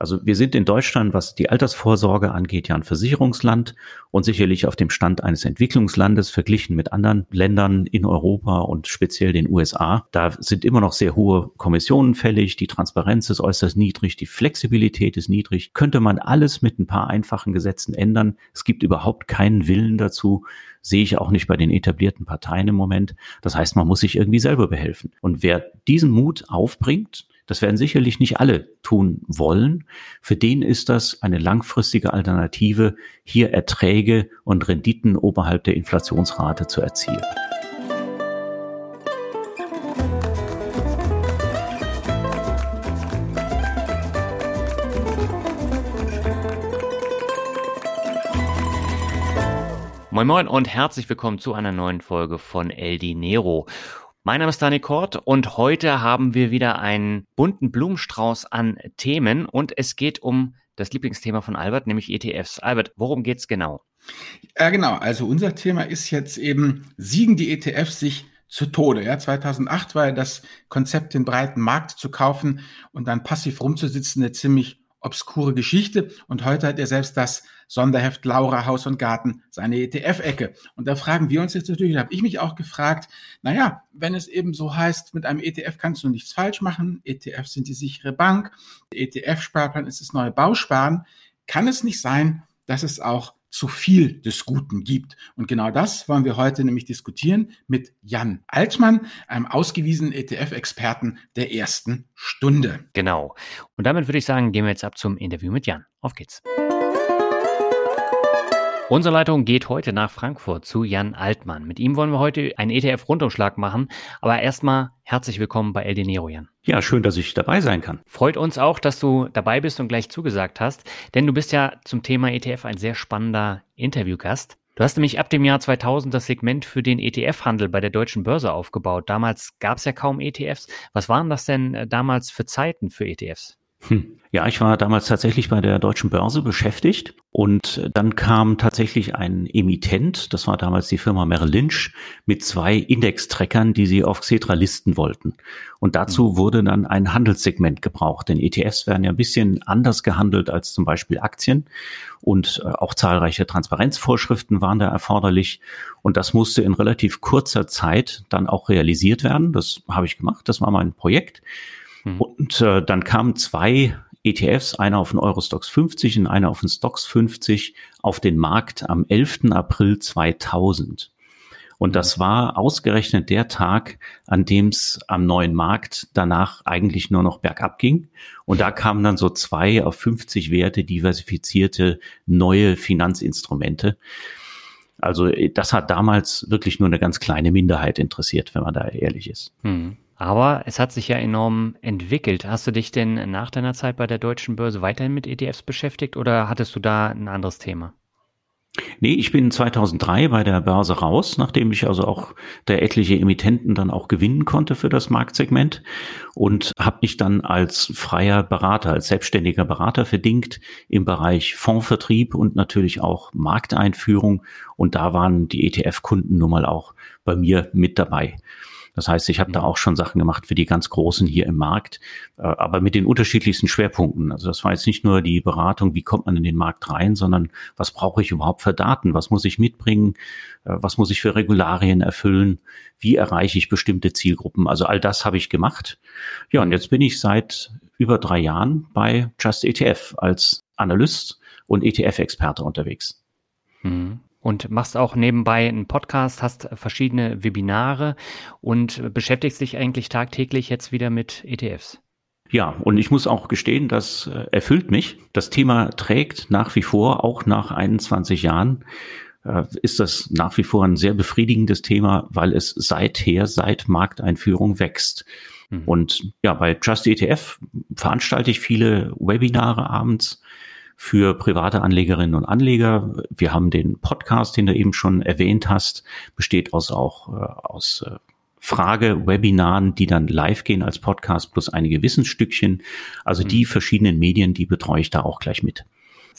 Also wir sind in Deutschland, was die Altersvorsorge angeht, ja ein Versicherungsland und sicherlich auf dem Stand eines Entwicklungslandes verglichen mit anderen Ländern in Europa und speziell den USA. Da sind immer noch sehr hohe Kommissionen fällig, die Transparenz ist äußerst niedrig, die Flexibilität ist niedrig. Könnte man alles mit ein paar einfachen Gesetzen ändern? Es gibt überhaupt keinen Willen dazu, sehe ich auch nicht bei den etablierten Parteien im Moment. Das heißt, man muss sich irgendwie selber behelfen. Und wer diesen Mut aufbringt, das werden sicherlich nicht alle tun wollen. Für den ist das eine langfristige Alternative, hier Erträge und Renditen oberhalb der Inflationsrate zu erzielen. Moin Moin und herzlich willkommen zu einer neuen Folge von El Dinero. Mein Name ist Dani Kort und heute haben wir wieder einen bunten Blumenstrauß an Themen und es geht um das Lieblingsthema von Albert, nämlich ETFs. Albert, worum geht's genau? Ja, genau. Also unser Thema ist jetzt eben, siegen die ETFs sich zu Tode. Ja, 2008 war ja das Konzept, den breiten Markt zu kaufen und dann passiv rumzusitzen, eine ziemlich obskure Geschichte. Und heute hat er selbst das Sonderheft Laura Haus und Garten seine ETF-Ecke. Und da fragen wir uns jetzt natürlich, da habe ich mich auch gefragt, naja, wenn es eben so heißt, mit einem ETF kannst du nichts falsch machen, ETF sind die sichere Bank, ETF-Sparplan ist das neue Bausparen, kann es nicht sein, dass es auch zu viel des Guten gibt. Und genau das wollen wir heute nämlich diskutieren mit Jan Altmann, einem ausgewiesenen ETF-Experten der ersten Stunde. Genau. Und damit würde ich sagen, gehen wir jetzt ab zum Interview mit Jan. Auf geht's. Unsere Leitung geht heute nach Frankfurt zu Jan Altmann. Mit ihm wollen wir heute einen ETF-Rundumschlag machen. Aber erstmal herzlich willkommen bei El Dinero, Jan. Ja, schön, dass ich dabei sein kann. Freut uns auch, dass du dabei bist und gleich zugesagt hast, denn du bist ja zum Thema ETF ein sehr spannender Interviewgast. Du hast nämlich ab dem Jahr 2000 das Segment für den ETF-Handel bei der deutschen Börse aufgebaut. Damals gab es ja kaum ETFs. Was waren das denn äh, damals für Zeiten für ETFs? Hm. Ja, ich war damals tatsächlich bei der deutschen Börse beschäftigt und dann kam tatsächlich ein Emittent, das war damals die Firma Merrill Lynch, mit zwei Indextreckern, die sie auf Xetra listen wollten. Und dazu hm. wurde dann ein Handelssegment gebraucht, denn ETFs werden ja ein bisschen anders gehandelt als zum Beispiel Aktien und äh, auch zahlreiche Transparenzvorschriften waren da erforderlich und das musste in relativ kurzer Zeit dann auch realisiert werden. Das habe ich gemacht, das war mein Projekt. Mhm. Und äh, dann kamen zwei ETFs, einer auf den Eurostox 50 und einer auf den Stocks 50 auf den Markt am 11. April 2000. Und das mhm. war ausgerechnet der Tag, an dem es am neuen Markt danach eigentlich nur noch bergab ging. Und da kamen dann so zwei auf 50 Werte diversifizierte neue Finanzinstrumente. Also äh, das hat damals wirklich nur eine ganz kleine Minderheit interessiert, wenn man da ehrlich ist. Hm. Aber es hat sich ja enorm entwickelt. Hast du dich denn nach deiner Zeit bei der deutschen Börse weiterhin mit ETFs beschäftigt oder hattest du da ein anderes Thema? Nee, ich bin 2003 bei der Börse raus, nachdem ich also auch der etliche Emittenten dann auch gewinnen konnte für das Marktsegment und habe mich dann als freier Berater, als selbstständiger Berater verdingt im Bereich Fondsvertrieb und natürlich auch Markteinführung und da waren die ETF-Kunden nun mal auch bei mir mit dabei. Das heißt, ich habe da mhm. auch schon Sachen gemacht für die ganz Großen hier im Markt, äh, aber mit den unterschiedlichsten Schwerpunkten. Also das war jetzt nicht nur die Beratung, wie kommt man in den Markt rein, sondern was brauche ich überhaupt für Daten? Was muss ich mitbringen? Äh, was muss ich für Regularien erfüllen? Wie erreiche ich bestimmte Zielgruppen? Also all das habe ich gemacht. Ja, und jetzt bin ich seit über drei Jahren bei Just ETF als Analyst und ETF-Experte unterwegs. Mhm und machst auch nebenbei einen Podcast, hast verschiedene Webinare und beschäftigst dich eigentlich tagtäglich jetzt wieder mit ETFs. Ja, und ich muss auch gestehen, das äh, erfüllt mich. Das Thema trägt nach wie vor, auch nach 21 Jahren, äh, ist das nach wie vor ein sehr befriedigendes Thema, weil es seither, seit Markteinführung wächst. Mhm. Und ja, bei Just ETF veranstalte ich viele Webinare abends für private Anlegerinnen und Anleger. Wir haben den Podcast, den du eben schon erwähnt hast, besteht aus auch äh, aus äh, Frage-Webinaren, die dann live gehen als Podcast plus einige Wissensstückchen. Also die mhm. verschiedenen Medien, die betreue ich da auch gleich mit.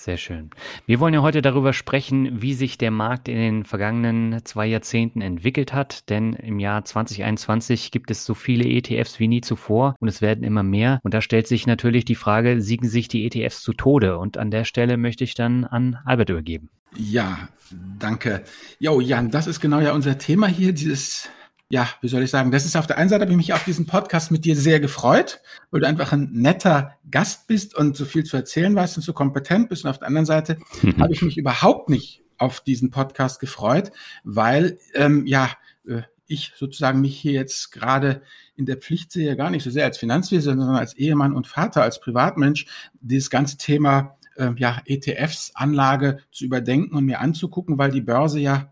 Sehr schön. Wir wollen ja heute darüber sprechen, wie sich der Markt in den vergangenen zwei Jahrzehnten entwickelt hat. Denn im Jahr 2021 gibt es so viele ETFs wie nie zuvor und es werden immer mehr. Und da stellt sich natürlich die Frage, siegen sich die ETFs zu Tode? Und an der Stelle möchte ich dann an Albert übergeben. Ja, danke. Jo, Jan, das ist genau ja unser Thema hier, dieses ja, wie soll ich sagen, das ist auf der einen Seite habe ich mich auf diesen Podcast mit dir sehr gefreut, weil du einfach ein netter Gast bist und so viel zu erzählen weißt und so kompetent bist. Und auf der anderen Seite mhm. habe ich mich überhaupt nicht auf diesen Podcast gefreut, weil ähm, ja äh, ich sozusagen mich hier jetzt gerade in der Pflicht sehe, gar nicht so sehr als Finanzwesen, sondern als Ehemann und Vater, als Privatmensch, dieses ganze Thema äh, ja, ETFs, Anlage zu überdenken und mir anzugucken, weil die Börse ja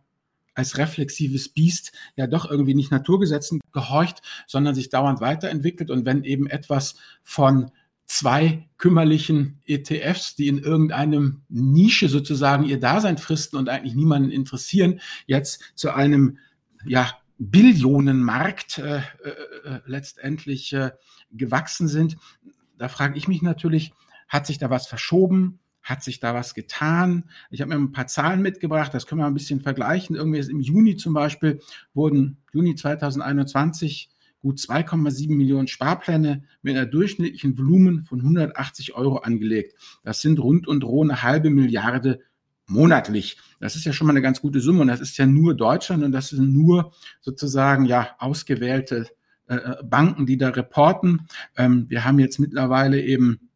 als reflexives Biest ja doch irgendwie nicht Naturgesetzen gehorcht, sondern sich dauernd weiterentwickelt. Und wenn eben etwas von zwei kümmerlichen ETFs, die in irgendeinem Nische sozusagen ihr Dasein fristen und eigentlich niemanden interessieren, jetzt zu einem ja, Billionenmarkt äh, äh, äh letztendlich äh, gewachsen sind, da frage ich mich natürlich, hat sich da was verschoben? Hat sich da was getan? Ich habe mir ein paar Zahlen mitgebracht, das können wir ein bisschen vergleichen. Irgendwie ist im Juni zum Beispiel wurden Juni 2021 gut 2,7 Millionen Sparpläne mit einer durchschnittlichen Volumen von 180 Euro angelegt. Das sind rund und roh eine halbe Milliarde monatlich. Das ist ja schon mal eine ganz gute Summe und das ist ja nur Deutschland und das sind nur sozusagen ja ausgewählte äh, äh Banken, die da reporten. Ähm, wir haben jetzt mittlerweile eben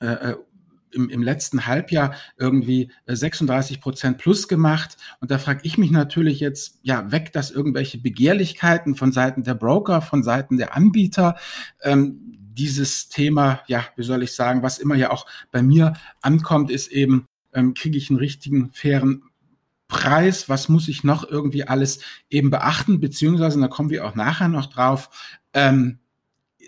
äh, äh im, im letzten Halbjahr irgendwie 36 äh, Prozent plus gemacht. Und da frage ich mich natürlich jetzt, ja, weg das irgendwelche Begehrlichkeiten von Seiten der Broker, von Seiten der Anbieter. Ähm, dieses Thema, ja, wie soll ich sagen, was immer ja auch bei mir ankommt, ist eben, ähm, kriege ich einen richtigen, fairen Preis, was muss ich noch irgendwie alles eben beachten, beziehungsweise, da kommen wir auch nachher noch drauf, ähm,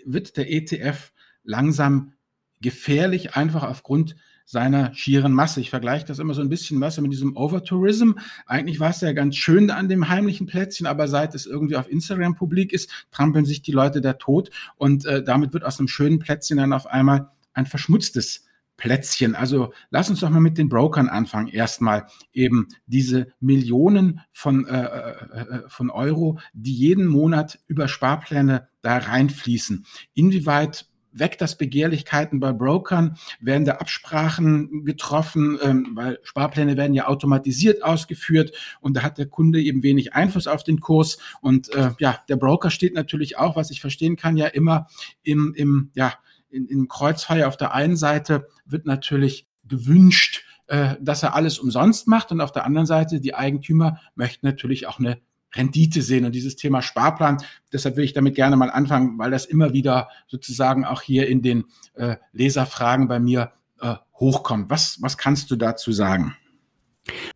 wird der ETF langsam gefährlich, einfach aufgrund seiner schieren Masse. Ich vergleiche das immer so ein bisschen was mit diesem Overtourism. Eigentlich war es ja ganz schön an dem heimlichen Plätzchen, aber seit es irgendwie auf Instagram publik ist, trampeln sich die Leute da tot und äh, damit wird aus einem schönen Plätzchen dann auf einmal ein verschmutztes Plätzchen. Also lass uns doch mal mit den Brokern anfangen. Erstmal eben diese Millionen von, äh, äh, äh von Euro, die jeden Monat über Sparpläne da reinfließen. Inwieweit weckt das Begehrlichkeiten bei Brokern? Werden da Absprachen getroffen? Ähm, weil Sparpläne werden ja automatisiert ausgeführt und da hat der Kunde eben wenig Einfluss auf den Kurs. Und äh, ja, der Broker steht natürlich auch, was ich verstehen kann, ja immer im, im, ja, in, im Kreuzfeuer. Auf der einen Seite wird natürlich gewünscht, äh, dass er alles umsonst macht und auf der anderen Seite die Eigentümer möchten natürlich auch eine Rendite sehen und dieses Thema Sparplan. Deshalb will ich damit gerne mal anfangen, weil das immer wieder sozusagen auch hier in den äh, Leserfragen bei mir äh, hochkommt. Was, was kannst du dazu sagen?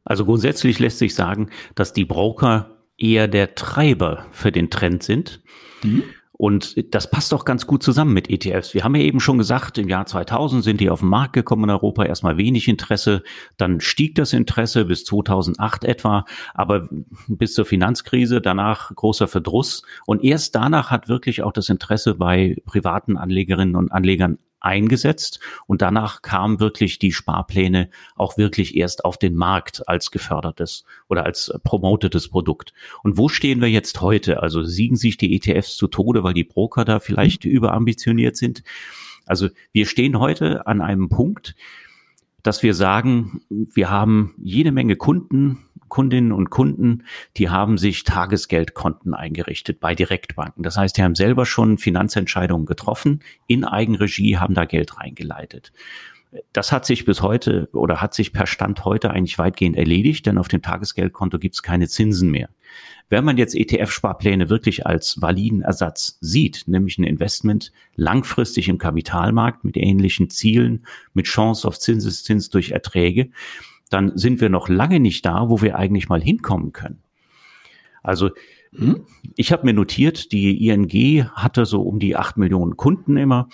Also grundsätzlich lässt sich sagen, dass die Broker eher der Treiber für den Trend sind. Mhm. Und das passt auch ganz gut zusammen mit ETFs. Wir haben ja eben schon gesagt, im Jahr 2000 sind die auf den Markt gekommen in Europa, erstmal wenig Interesse, dann stieg das Interesse bis 2008 etwa, aber bis zur Finanzkrise, danach großer Verdruss. Und erst danach hat wirklich auch das Interesse bei privaten Anlegerinnen und Anlegern eingesetzt und danach kamen wirklich die Sparpläne auch wirklich erst auf den Markt als gefördertes oder als promotetes Produkt. Und wo stehen wir jetzt heute? Also siegen sich die ETFs zu Tode, weil die Broker da vielleicht mhm. überambitioniert sind? Also wir stehen heute an einem Punkt, dass wir sagen, wir haben jede Menge Kunden, Kundinnen und Kunden, die haben sich Tagesgeldkonten eingerichtet bei Direktbanken. Das heißt, die haben selber schon Finanzentscheidungen getroffen, in Eigenregie haben da Geld reingeleitet. Das hat sich bis heute oder hat sich per Stand heute eigentlich weitgehend erledigt, denn auf dem Tagesgeldkonto gibt es keine Zinsen mehr. Wenn man jetzt ETF-Sparpläne wirklich als validen Ersatz sieht, nämlich ein Investment langfristig im Kapitalmarkt mit ähnlichen Zielen, mit Chance auf Zinseszins durch Erträge, dann sind wir noch lange nicht da, wo wir eigentlich mal hinkommen können. Also hm? ich habe mir notiert, die ING hatte so um die acht Millionen Kunden immer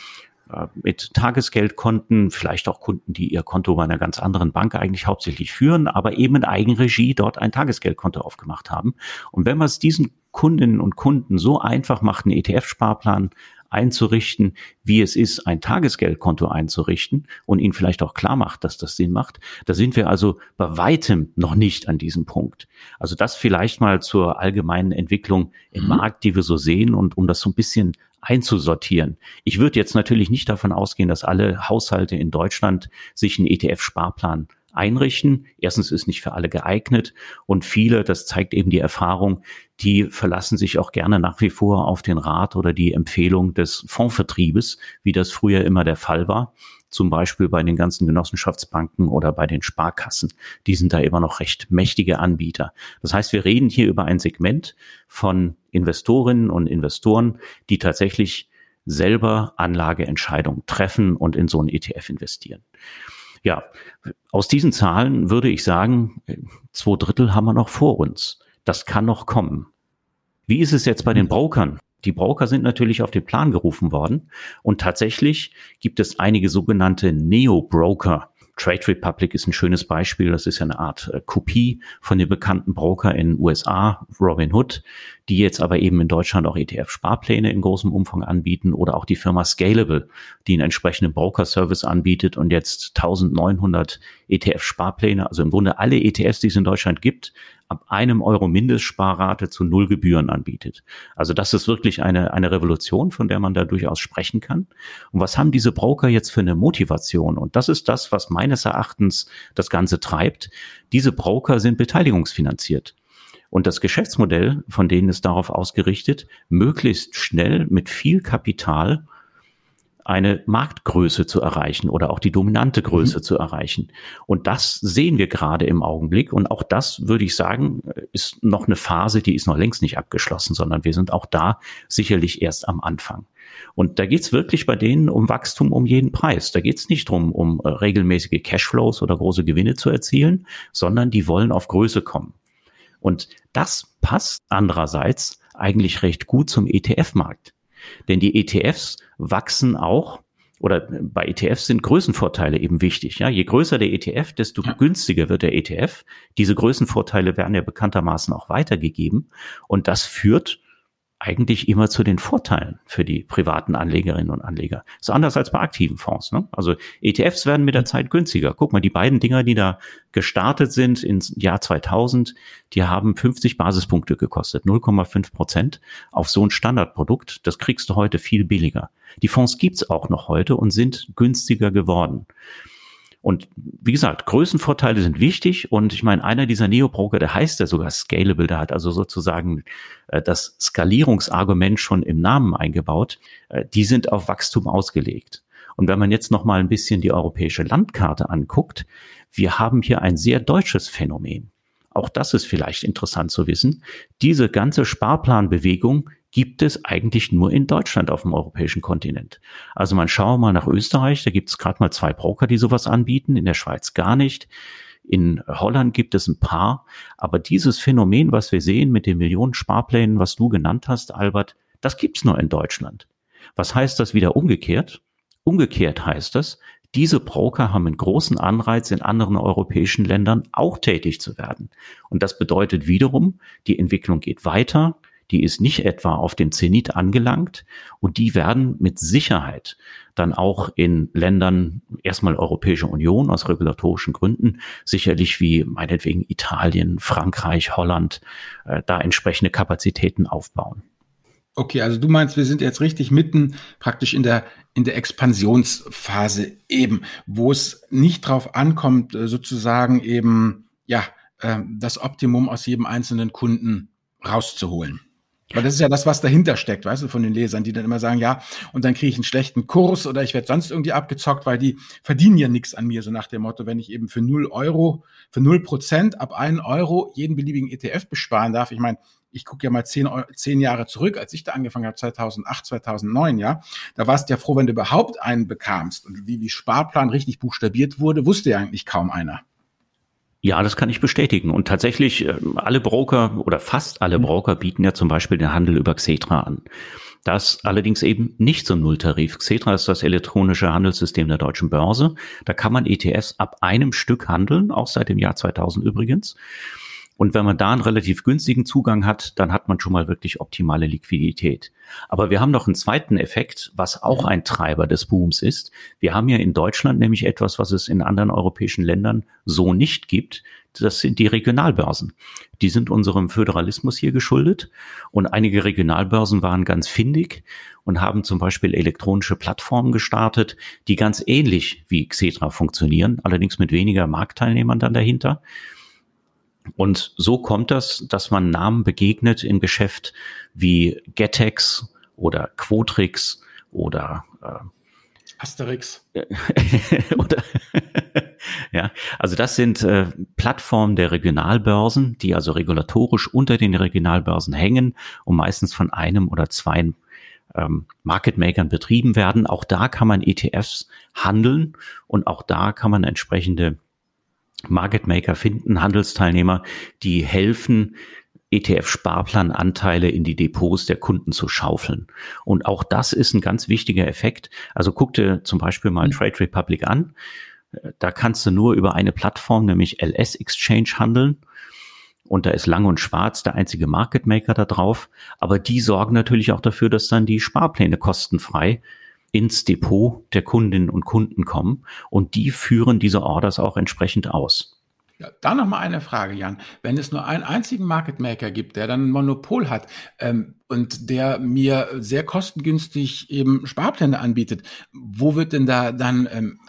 mit Tagesgeldkonten, vielleicht auch Kunden, die ihr Konto bei einer ganz anderen Bank eigentlich hauptsächlich führen, aber eben in Eigenregie dort ein Tagesgeldkonto aufgemacht haben. Und wenn man es diesen Kundinnen und Kunden so einfach macht, einen ETF-Sparplan einzurichten, wie es ist, ein Tagesgeldkonto einzurichten und ihnen vielleicht auch klar macht, dass das Sinn macht. Da sind wir also bei weitem noch nicht an diesem Punkt. Also das vielleicht mal zur allgemeinen Entwicklung im mhm. Markt, die wir so sehen und um das so ein bisschen einzusortieren. Ich würde jetzt natürlich nicht davon ausgehen, dass alle Haushalte in Deutschland sich einen ETF-Sparplan einrichten. Erstens ist nicht für alle geeignet und viele, das zeigt eben die Erfahrung, die verlassen sich auch gerne nach wie vor auf den Rat oder die Empfehlung des Fondsvertriebes, wie das früher immer der Fall war. Zum Beispiel bei den ganzen Genossenschaftsbanken oder bei den Sparkassen. Die sind da immer noch recht mächtige Anbieter. Das heißt, wir reden hier über ein Segment von Investorinnen und Investoren, die tatsächlich selber Anlageentscheidungen treffen und in so einen ETF investieren. Ja, aus diesen Zahlen würde ich sagen, zwei Drittel haben wir noch vor uns. Das kann noch kommen. Wie ist es jetzt bei den Brokern? Die Broker sind natürlich auf den Plan gerufen worden und tatsächlich gibt es einige sogenannte Neo-Broker, Trade Republic ist ein schönes Beispiel. Das ist ja eine Art äh, Kopie von dem bekannten Broker in USA, Robinhood, die jetzt aber eben in Deutschland auch ETF-Sparpläne in großem Umfang anbieten oder auch die Firma Scalable, die einen entsprechenden Broker-Service anbietet und jetzt 1900 ETF-Sparpläne, also im Grunde alle ETFs, die es in Deutschland gibt, ab einem Euro Mindestsparrate zu null Gebühren anbietet. Also das ist wirklich eine, eine Revolution, von der man da durchaus sprechen kann. Und was haben diese Broker jetzt für eine Motivation? Und das ist das, was meines Erachtens das Ganze treibt. Diese Broker sind beteiligungsfinanziert. Und das Geschäftsmodell von denen ist darauf ausgerichtet, möglichst schnell mit viel Kapital eine Marktgröße zu erreichen oder auch die dominante Größe mhm. zu erreichen. Und das sehen wir gerade im Augenblick. Und auch das, würde ich sagen, ist noch eine Phase, die ist noch längst nicht abgeschlossen, sondern wir sind auch da sicherlich erst am Anfang. Und da geht's wirklich bei denen um Wachstum um jeden Preis. Da geht's nicht drum, um äh, regelmäßige Cashflows oder große Gewinne zu erzielen, sondern die wollen auf Größe kommen. Und das passt andererseits eigentlich recht gut zum ETF-Markt. Denn die ETFs wachsen auch oder bei ETFs sind Größenvorteile eben wichtig. Ja, je größer der ETF, desto ja. günstiger wird der ETF. Diese Größenvorteile werden ja bekanntermaßen auch weitergegeben. Und das führt eigentlich immer zu den Vorteilen für die privaten Anlegerinnen und Anleger. Ist anders als bei aktiven Fonds. Ne? Also ETFs werden mit der Zeit günstiger. Guck mal, die beiden Dinger, die da gestartet sind ins Jahr 2000, die haben 50 Basispunkte gekostet, 0,5 Prozent auf so ein Standardprodukt. Das kriegst du heute viel billiger. Die Fonds gibt's auch noch heute und sind günstiger geworden. Und wie gesagt, Größenvorteile sind wichtig. Und ich meine, einer dieser Neo-Broker, der heißt ja sogar Scalable, der hat also sozusagen äh, das Skalierungsargument schon im Namen eingebaut. Äh, die sind auf Wachstum ausgelegt. Und wenn man jetzt noch mal ein bisschen die europäische Landkarte anguckt, wir haben hier ein sehr deutsches Phänomen. Auch das ist vielleicht interessant zu wissen. Diese ganze Sparplanbewegung gibt es eigentlich nur in Deutschland auf dem europäischen Kontinent. Also man schaue mal nach Österreich, da gibt es gerade mal zwei Broker, die sowas anbieten, in der Schweiz gar nicht. In Holland gibt es ein paar, aber dieses Phänomen, was wir sehen mit den Millionen Sparplänen, was du genannt hast, Albert, das gibt's nur in Deutschland. Was heißt das wieder umgekehrt? Umgekehrt heißt das, diese Broker haben einen großen Anreiz, in anderen europäischen Ländern auch tätig zu werden. Und das bedeutet wiederum, die Entwicklung geht weiter, die ist nicht etwa auf den Zenit angelangt und die werden mit Sicherheit dann auch in Ländern erstmal Europäische Union aus regulatorischen Gründen, sicherlich wie meinetwegen Italien, Frankreich, Holland, äh, da entsprechende Kapazitäten aufbauen. Okay, also du meinst, wir sind jetzt richtig mitten praktisch in der, in der Expansionsphase eben, wo es nicht drauf ankommt, äh, sozusagen eben, ja, äh, das Optimum aus jedem einzelnen Kunden rauszuholen. Weil das ist ja das, was dahinter steckt, weißt du, von den Lesern, die dann immer sagen, ja, und dann kriege ich einen schlechten Kurs oder ich werde sonst irgendwie abgezockt, weil die verdienen ja nichts an mir, so nach dem Motto, wenn ich eben für null Euro, für null Prozent ab einen Euro jeden beliebigen ETF besparen darf. Ich meine, ich gucke ja mal zehn, zehn Jahre zurück, als ich da angefangen habe, 2008, 2009, ja, da warst du ja froh, wenn du überhaupt einen bekamst. Und wie, wie Sparplan richtig buchstabiert wurde, wusste ja eigentlich kaum einer. Ja, das kann ich bestätigen. Und tatsächlich, äh, alle Broker oder fast alle mhm. Broker bieten ja zum Beispiel den Handel über Xetra an. Das allerdings eben nicht zum Nulltarif. Xetra ist das elektronische Handelssystem der deutschen Börse. Da kann man ETFs ab einem Stück handeln, auch seit dem Jahr 2000 übrigens. Und wenn man da einen relativ günstigen Zugang hat, dann hat man schon mal wirklich optimale Liquidität. Aber wir haben noch einen zweiten Effekt, was auch ein Treiber des Booms ist. Wir haben ja in Deutschland nämlich etwas, was es in anderen europäischen Ländern so nicht gibt. Das sind die Regionalbörsen. Die sind unserem Föderalismus hier geschuldet. Und einige Regionalbörsen waren ganz findig und haben zum Beispiel elektronische Plattformen gestartet, die ganz ähnlich wie Xetra funktionieren, allerdings mit weniger Marktteilnehmern dann dahinter. Und so kommt das, dass man Namen begegnet im Geschäft wie Getex oder Quotrix oder äh, Asterix. oder ja, also das sind äh, Plattformen der Regionalbörsen, die also regulatorisch unter den Regionalbörsen hängen und meistens von einem oder zwei ähm, Market Makern betrieben werden. Auch da kann man ETFs handeln und auch da kann man entsprechende Market Maker finden, Handelsteilnehmer, die helfen, ETF-Sparplananteile in die Depots der Kunden zu schaufeln. Und auch das ist ein ganz wichtiger Effekt. Also guck dir zum Beispiel mal mhm. Trade Republic an. Da kannst du nur über eine Plattform, nämlich LS Exchange, handeln. Und da ist Lang und Schwarz der einzige Market Maker da drauf. Aber die sorgen natürlich auch dafür, dass dann die Sparpläne kostenfrei ins Depot der Kundinnen und Kunden kommen und die führen diese Orders auch entsprechend aus. Ja, da noch mal eine Frage, Jan. Wenn es nur einen einzigen Market Maker gibt, der dann ein Monopol hat ähm, und der mir sehr kostengünstig eben Sparpläne anbietet, wo wird denn da dann ähm,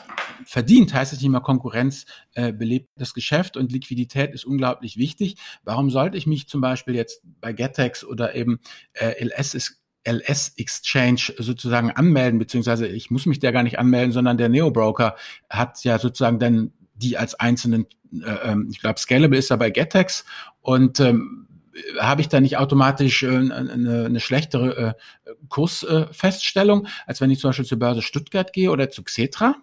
verdient? Heißt es nicht mal Konkurrenz äh, belebt das Geschäft und Liquidität ist unglaublich wichtig. Warum sollte ich mich zum Beispiel jetzt bei Getex oder eben äh, LS ist LS Exchange sozusagen anmelden, beziehungsweise ich muss mich da gar nicht anmelden, sondern der Neo-Broker hat ja sozusagen dann die als einzelnen, äh, ähm, ich glaube, Scalable ist da bei Getex und ähm, habe ich da nicht automatisch äh, eine, eine schlechtere äh, Kursfeststellung, äh, als wenn ich zum Beispiel zur Börse Stuttgart gehe oder zu Xetra?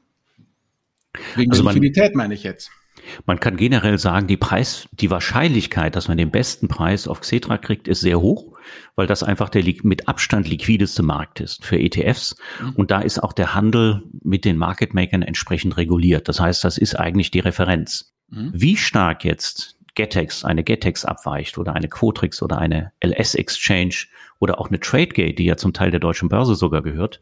Wegen also der Liquidität meine ich jetzt. Man kann generell sagen, die Preis, die Wahrscheinlichkeit, dass man den besten Preis auf Xetra kriegt, ist sehr hoch, weil das einfach der mit Abstand liquideste Markt ist für ETFs. Mhm. Und da ist auch der Handel mit den Market Makern entsprechend reguliert. Das heißt, das ist eigentlich die Referenz. Mhm. Wie stark jetzt Getex, eine Getex abweicht oder eine Quotrix oder eine LS Exchange oder auch eine Tradegate, die ja zum Teil der deutschen Börse sogar gehört,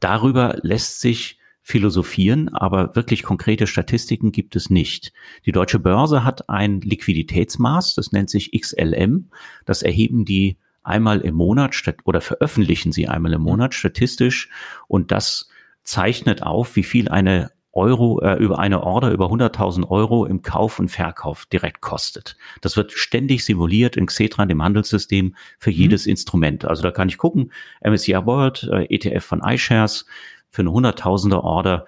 darüber lässt sich philosophieren, aber wirklich konkrete Statistiken gibt es nicht. Die deutsche Börse hat ein Liquiditätsmaß, das nennt sich XLM. Das erheben die einmal im Monat oder veröffentlichen sie einmal im Monat statistisch und das zeichnet auf, wie viel eine Euro äh, über eine Order über 100.000 Euro im Kauf und Verkauf direkt kostet. Das wird ständig simuliert in Xetra, dem Handelssystem, für mhm. jedes Instrument. Also da kann ich gucken, MSCI World, äh, ETF von iShares, für eine hunderttausender Order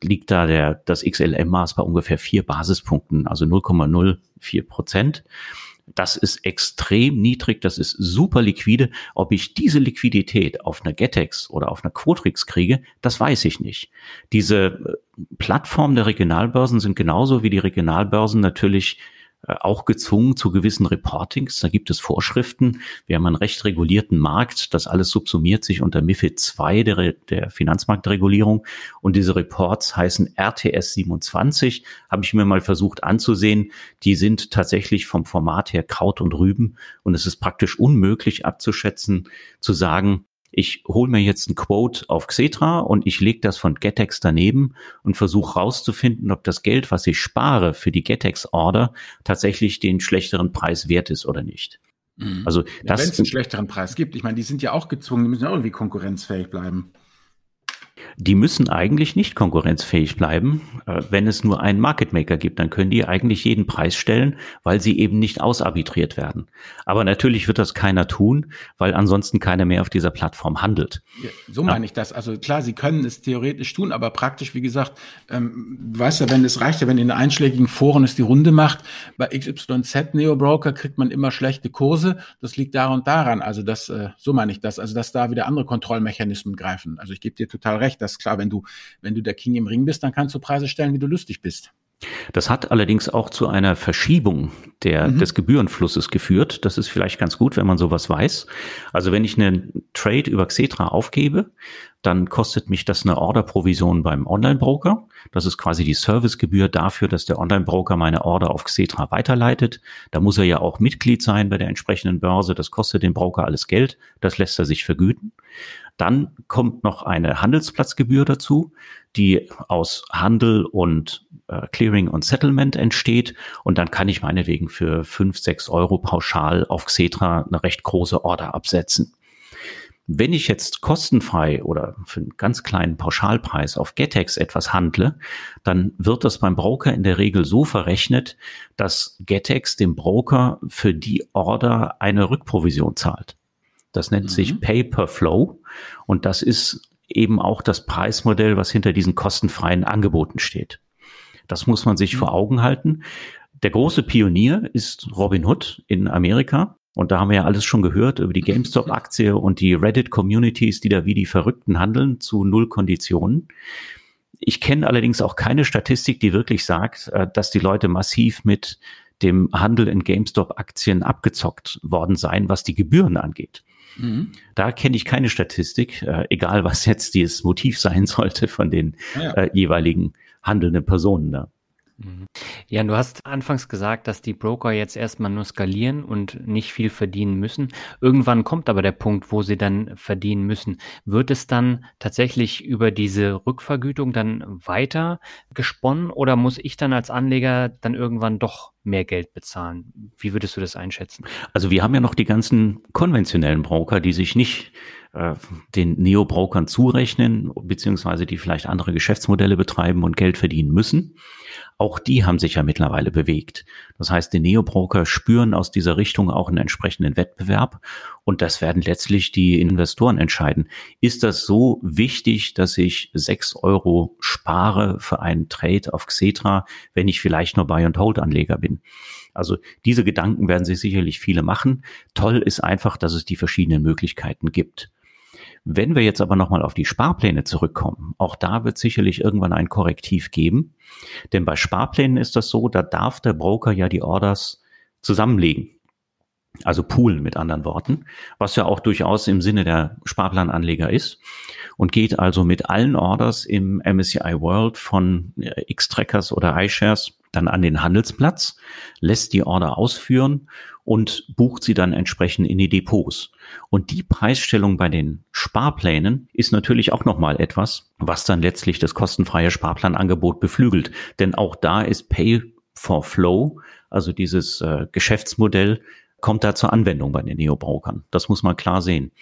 liegt da der, das XLM-Maß bei ungefähr vier Basispunkten, also 0,04 Prozent. Das ist extrem niedrig, das ist super liquide. Ob ich diese Liquidität auf einer Getex oder auf einer Quotrix kriege, das weiß ich nicht. Diese äh, Plattformen der Regionalbörsen sind genauso wie die Regionalbörsen natürlich auch gezwungen zu gewissen Reportings. Da gibt es Vorschriften. Wir haben einen recht regulierten Markt. Das alles subsumiert sich unter MIFID II der, der Finanzmarktregulierung. Und diese Reports heißen RTS 27. Habe ich mir mal versucht anzusehen. Die sind tatsächlich vom Format her Kraut und Rüben. Und es ist praktisch unmöglich abzuschätzen, zu sagen, ich hole mir jetzt ein Quote auf Xetra und ich lege das von Getex daneben und versuche rauszufinden, ob das Geld, was ich spare für die Getex-Order, tatsächlich den schlechteren Preis wert ist oder nicht. Mhm. Also ja, wenn es einen schlechteren Preis gibt, ich meine, die sind ja auch gezwungen, die müssen ja auch irgendwie konkurrenzfähig bleiben die müssen eigentlich nicht konkurrenzfähig bleiben. Äh, wenn es nur einen Market Maker gibt, dann können die eigentlich jeden Preis stellen, weil sie eben nicht ausarbitriert werden. Aber natürlich wird das keiner tun, weil ansonsten keiner mehr auf dieser Plattform handelt. So meine ich das. Also klar, sie können es theoretisch tun, aber praktisch, wie gesagt, ähm, du weißt ja, wenn es reicht ja, wenn in den einschlägigen Foren es die Runde macht, bei XYZ Neo Broker kriegt man immer schlechte Kurse. Das liegt daran und daran. Also das, äh, so meine ich das. Also dass da wieder andere Kontrollmechanismen greifen. Also ich gebe dir total recht das ist klar, wenn du, wenn du der King im Ring bist, dann kannst du Preise stellen, wie du lustig bist. Das hat allerdings auch zu einer Verschiebung der, mhm. des Gebührenflusses geführt. Das ist vielleicht ganz gut, wenn man sowas weiß. Also wenn ich einen Trade über Xetra aufgebe, dann kostet mich das eine Orderprovision beim Online-Broker. Das ist quasi die Servicegebühr dafür, dass der Online-Broker meine Order auf Xetra weiterleitet. Da muss er ja auch Mitglied sein bei der entsprechenden Börse. Das kostet den Broker alles Geld. Das lässt er sich vergüten. Dann kommt noch eine Handelsplatzgebühr dazu, die aus Handel und äh, Clearing und Settlement entsteht. Und dann kann ich meinetwegen für fünf, sechs Euro pauschal auf Xetra eine recht große Order absetzen. Wenn ich jetzt kostenfrei oder für einen ganz kleinen Pauschalpreis auf Getex etwas handle, dann wird das beim Broker in der Regel so verrechnet, dass Getex dem Broker für die Order eine Rückprovision zahlt. Das nennt mhm. sich Pay per Flow und das ist eben auch das Preismodell, was hinter diesen kostenfreien Angeboten steht. Das muss man sich mhm. vor Augen halten. Der große Pionier ist Robinhood in Amerika. Und da haben wir ja alles schon gehört über die GameStop-Aktie und die Reddit-Communities, die da wie die Verrückten handeln zu null Konditionen. Ich kenne allerdings auch keine Statistik, die wirklich sagt, äh, dass die Leute massiv mit dem Handel in GameStop-Aktien abgezockt worden seien, was die Gebühren angeht. Mhm. Da kenne ich keine Statistik, äh, egal was jetzt dieses Motiv sein sollte von den ja. äh, jeweiligen handelnden Personen da. Mhm. Ja, du hast anfangs gesagt, dass die Broker jetzt erstmal nur skalieren und nicht viel verdienen müssen. Irgendwann kommt aber der Punkt, wo sie dann verdienen müssen. Wird es dann tatsächlich über diese Rückvergütung dann weiter gesponnen oder muss ich dann als Anleger dann irgendwann doch mehr Geld bezahlen? Wie würdest du das einschätzen? Also wir haben ja noch die ganzen konventionellen Broker, die sich nicht äh, den Neo-Brokern zurechnen, beziehungsweise die vielleicht andere Geschäftsmodelle betreiben und Geld verdienen müssen. Auch die haben sich ja mittlerweile bewegt. Das heißt, die Neobroker spüren aus dieser Richtung auch einen entsprechenden Wettbewerb und das werden letztlich die Investoren entscheiden. Ist das so wichtig, dass ich sechs Euro spare für einen Trade auf Xetra, wenn ich vielleicht nur Buy and Hold Anleger bin? Also diese Gedanken werden sich sicherlich viele machen. Toll ist einfach, dass es die verschiedenen Möglichkeiten gibt. Wenn wir jetzt aber nochmal auf die Sparpläne zurückkommen, auch da wird sicherlich irgendwann ein Korrektiv geben. Denn bei Sparplänen ist das so, da darf der Broker ja die Orders zusammenlegen. Also poolen mit anderen Worten, was ja auch durchaus im Sinne der Sparplananleger ist und geht also mit allen Orders im MSCI World von X-Trackers oder iShares dann an den Handelsplatz, lässt die Order ausführen und bucht sie dann entsprechend in die Depots. Und die Preisstellung bei den Sparplänen ist natürlich auch nochmal etwas, was dann letztlich das kostenfreie Sparplanangebot beflügelt. Denn auch da ist Pay for Flow, also dieses äh, Geschäftsmodell, kommt da zur Anwendung bei den Neo-Brokern. Das muss man klar sehen.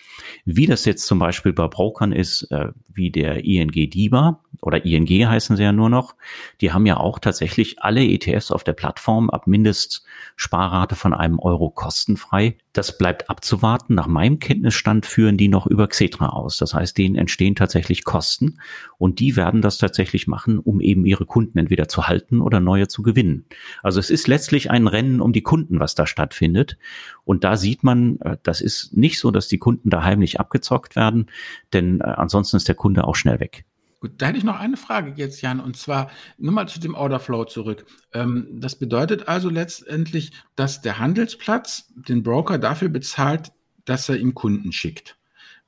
Wie das jetzt zum Beispiel bei Brokern ist, äh, wie der ING DIBA oder ING heißen sie ja nur noch, die haben ja auch tatsächlich alle ETFs auf der Plattform ab Mindestsparrate von einem Euro kostenfrei. Das bleibt abzuwarten. Nach meinem Kenntnisstand führen die noch über Xetra aus. Das heißt, denen entstehen tatsächlich Kosten und die werden das tatsächlich machen, um eben ihre Kunden entweder zu halten oder neue zu gewinnen. Also es ist letztlich ein Rennen um die Kunden, was da stattfindet. Und da sieht man, äh, das ist nicht so, dass die Kunden da heimlich abgezockt werden, denn äh, ansonsten ist der Kunde auch schnell weg. Gut, da hätte ich noch eine Frage jetzt, Jan, und zwar nur mal zu dem Orderflow zurück. Ähm, das bedeutet also letztendlich, dass der Handelsplatz den Broker dafür bezahlt, dass er ihm Kunden schickt